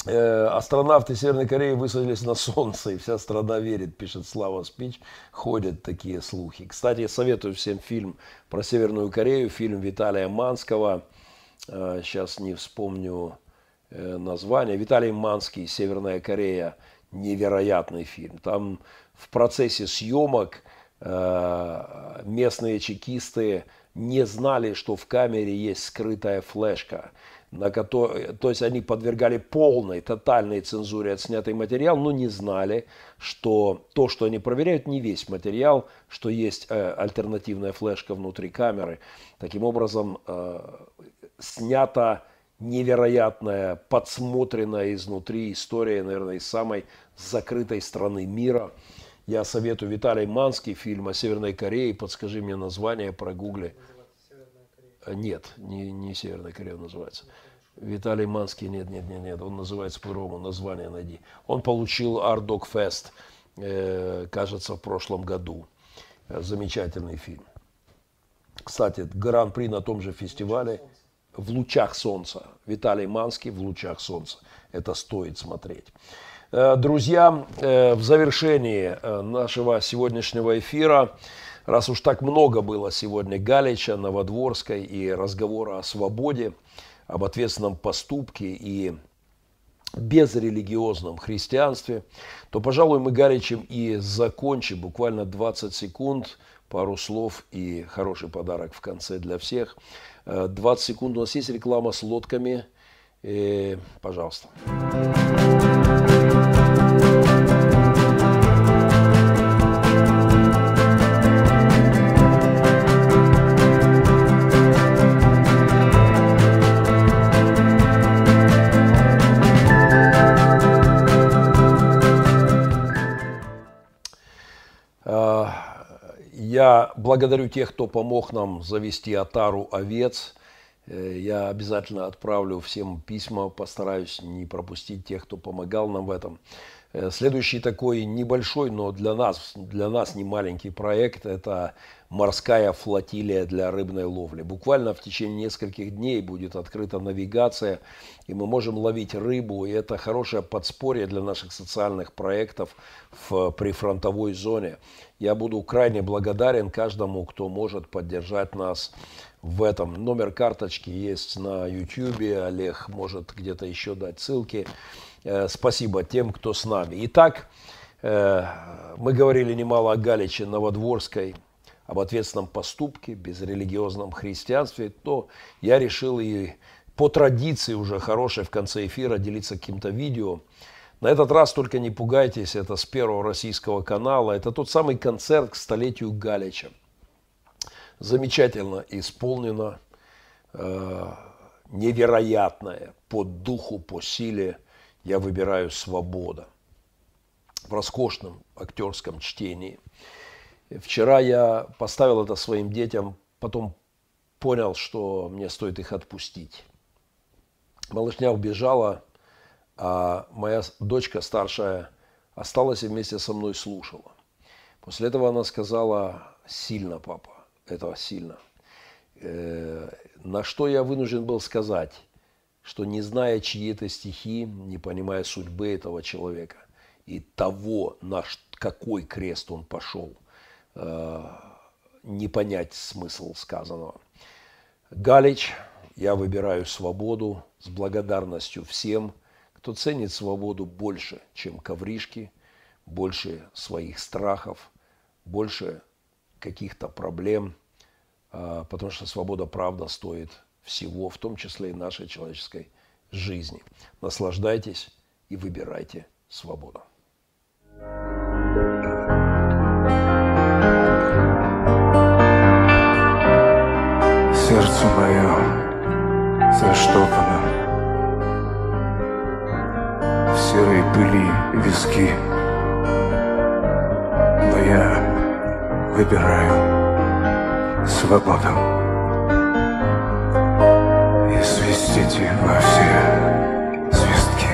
э, астронавты Северной Кореи высадились на Солнце, и вся страна верит, пишет Слава Спич. Ходят такие слухи. Кстати, советую всем фильм про Северную Корею, фильм Виталия Манского – сейчас э, не вспомню э, название, Виталий Манский, Северная Корея, невероятный фильм. Там в процессе съемок э, местные чекисты не знали, что в камере есть скрытая флешка, на которой, то есть они подвергали полной, тотальной цензуре отснятый материал, но не знали, что то, что они проверяют, не весь материал, что есть альтернативная флешка внутри камеры. Таким образом, снята невероятная, подсмотренная изнутри история, наверное, из самой закрытой страны мира. Я советую Виталий Манский, фильм о Северной Корее. Подскажи мне название, прогугли. Нет, не, не Северная Корея называется. Виталий Манский, нет, нет, нет, нет, он называется по-другому, название найди. Он получил Art Dog Fest, э, кажется, в прошлом году. Замечательный фильм. Кстати, Гран-при на том же фестивале – в лучах солнца. Виталий Манский в лучах солнца. Это стоит смотреть. Э, друзья, э, в завершении э, нашего сегодняшнего эфира, раз уж так много было сегодня Галича, Новодворской и разговора о свободе, об ответственном поступке и безрелигиозном христианстве, то, пожалуй, мы Галичем и закончим буквально 20 секунд, пару слов и хороший подарок в конце для всех – 20 секунд. У нас есть реклама с лодками. И, э, пожалуйста. Благодарю тех, кто помог нам завести отару овец. Э, я обязательно отправлю всем письма, постараюсь не пропустить тех, кто помогал нам в этом. Э, следующий такой небольшой, но для нас, для нас не маленький проект – это морская флотилия для рыбной ловли. Буквально в течение нескольких дней будет открыта навигация, и мы можем ловить рыбу, и это хорошее подспорье для наших социальных проектов в прифронтовой зоне. Я буду крайне благодарен каждому, кто может поддержать нас в этом. Номер карточки есть на YouTube, Олег может где-то еще дать ссылки. Э, спасибо тем, кто с нами. Итак, э, мы говорили немало о Галиче Новодворской, об ответственном поступке, безрелигиозном христианстве, то я решил и по традиции уже хорошей в конце эфира делиться каким-то видео. На этот раз только не пугайтесь, это с первого российского канала. Это тот самый концерт к столетию Галича. Замечательно исполнено, э, невероятное по духу, по силе. Я выбираю свобода в роскошном актерском чтении – Вчера я поставил это своим детям, потом понял, что мне стоит их отпустить. Малышня убежала, а моя дочка старшая осталась и вместе со мной слушала. После этого она сказала, сильно, папа, это сильно. Э, на что я вынужден был сказать, что не зная чьи это стихи, не понимая судьбы этого человека и того, на какой крест он пошел – Э, не понять смысл сказанного. Галич, я выбираю свободу с благодарностью всем, кто ценит свободу больше, чем ковришки, больше своих страхов, больше каких-то проблем, э, потому что свобода, правда, стоит всего, в том числе и нашей человеческой жизни. Наслаждайтесь и выбирайте свободу. сердце мое заштопано пыли виски. Но я выбираю свободу. И свистите во все свистки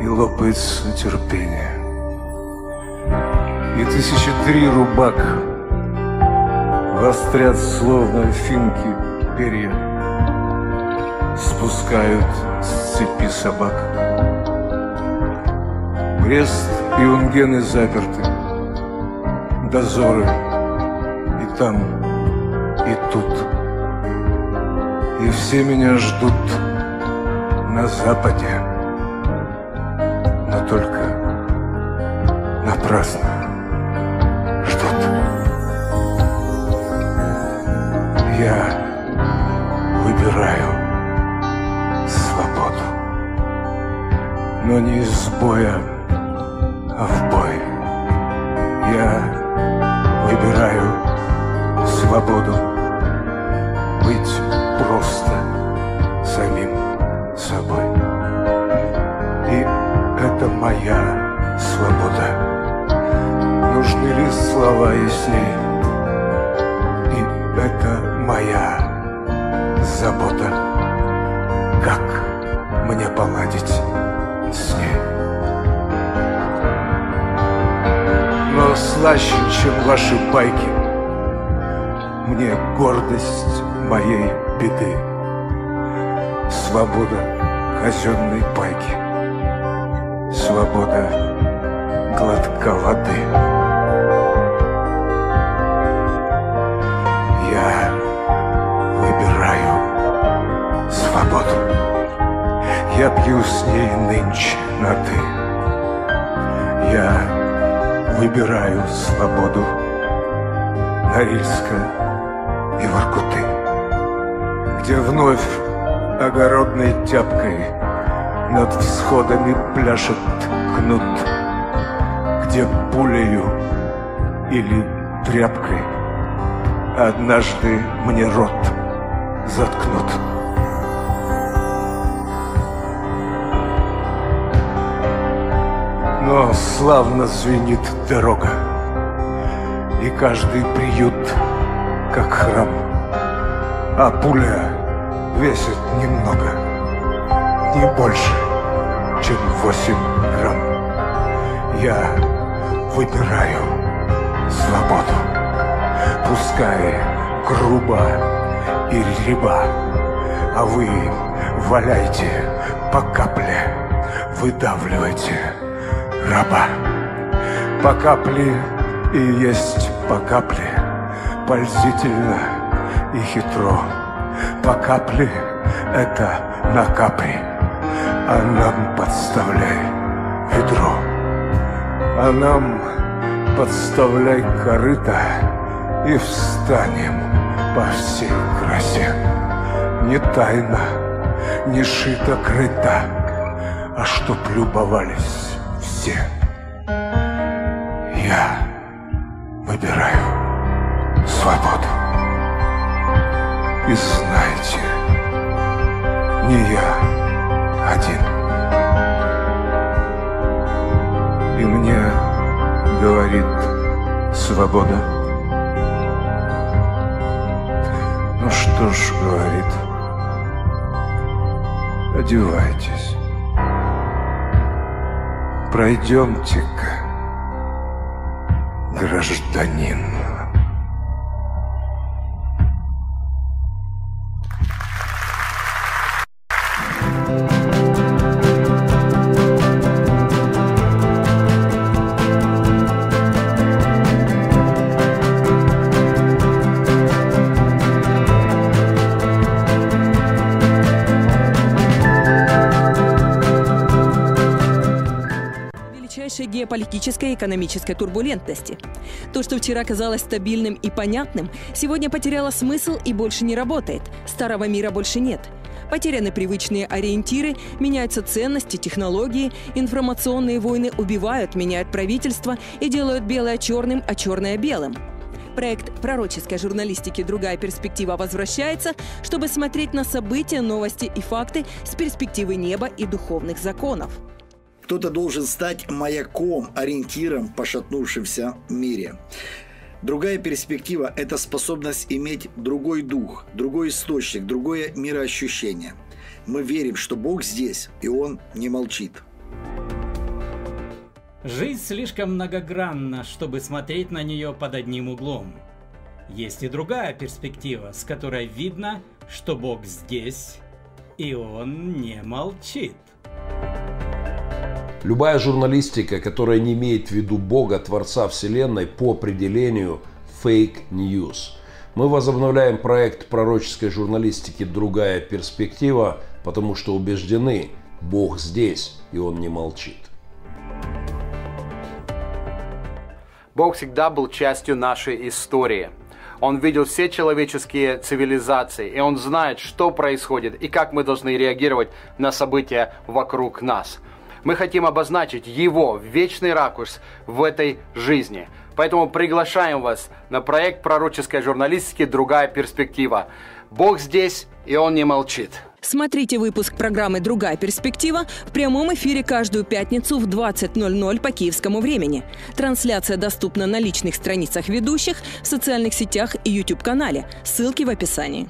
И лопается терпение и тысячи три рубак. Вострят словно финки перья Спускают с цепи собак. Брест и унгены заперты Дозоры и там, и тут. И все меня ждут на западе Но только напрасно я выбираю Но не из боя, а в бой. Я выбираю свободу быть просто самим собой. И это моя свобода. Нужны ли слова яснее? И это моя забота, как мне поладить слаще, чем ваши байки, мне гордость моей беды, свобода казенной пайки, свобода глотка воды. свободу. Я пью с ней нынче на «ты». Выбираю свободу Норильска и Воркуты, Где вновь огородной тяпкой Над всходами пляшет кнут, Где пулею или тряпкой Однажды мне рот заткнут. Славно звенит дорога, И каждый приют, как храм, А пуля весит немного, не больше, чем 8 грамм. Я выбираю свободу, пускай грубо и реба, а вы валяйте по капле, выдавливайте раба. По капле и есть по капле, пользительно и хитро. По капле это на капри, а нам подставляй ведро. А нам подставляй корыто и встанем по всей красе. Не тайно, не шито-крыто, а чтоб любовались все. Я выбираю свободу. И знайте, не я один. И мне говорит свобода. Ну что ж, говорит, одевайтесь. Пройдемте-ка, гражданин. Геополитической и экономической турбулентности. То, что вчера казалось стабильным и понятным, сегодня потеряло смысл и больше не работает. Старого мира больше нет. Потеряны привычные ориентиры, меняются ценности, технологии, информационные войны убивают, меняют правительство и делают белое черным, а черное белым. Проект пророческой журналистики «Другая перспектива» возвращается, чтобы смотреть на события, новости и факты с перспективы неба и духовных законов. Кто-то должен стать маяком, ориентиром в пошатнувшемся мире. Другая перспектива – это способность иметь другой дух, другой источник, другое мироощущение. Мы верим, что Бог здесь, и Он не молчит. Жизнь слишком многогранна, чтобы смотреть на нее под одним углом. Есть и другая перспектива, с которой видно, что Бог здесь, и Он не молчит. Любая журналистика, которая не имеет в виду Бога, Творца Вселенной, по определению fake news. Мы возобновляем проект пророческой журналистики «Другая перспектива», потому что убеждены, Бог здесь, и Он не молчит. Бог всегда был частью нашей истории. Он видел все человеческие цивилизации, и Он знает, что происходит и как мы должны реагировать на события вокруг нас. Мы хотим обозначить Его вечный ракурс в этой жизни. Поэтому приглашаем вас на проект пророческой журналистики «Другая перспектива». Бог здесь, и Он не молчит. Смотрите выпуск программы «Другая перспектива» в прямом эфире каждую пятницу в 20.00 по киевскому времени. Трансляция доступна на личных страницах ведущих, в социальных сетях и YouTube-канале. Ссылки в описании.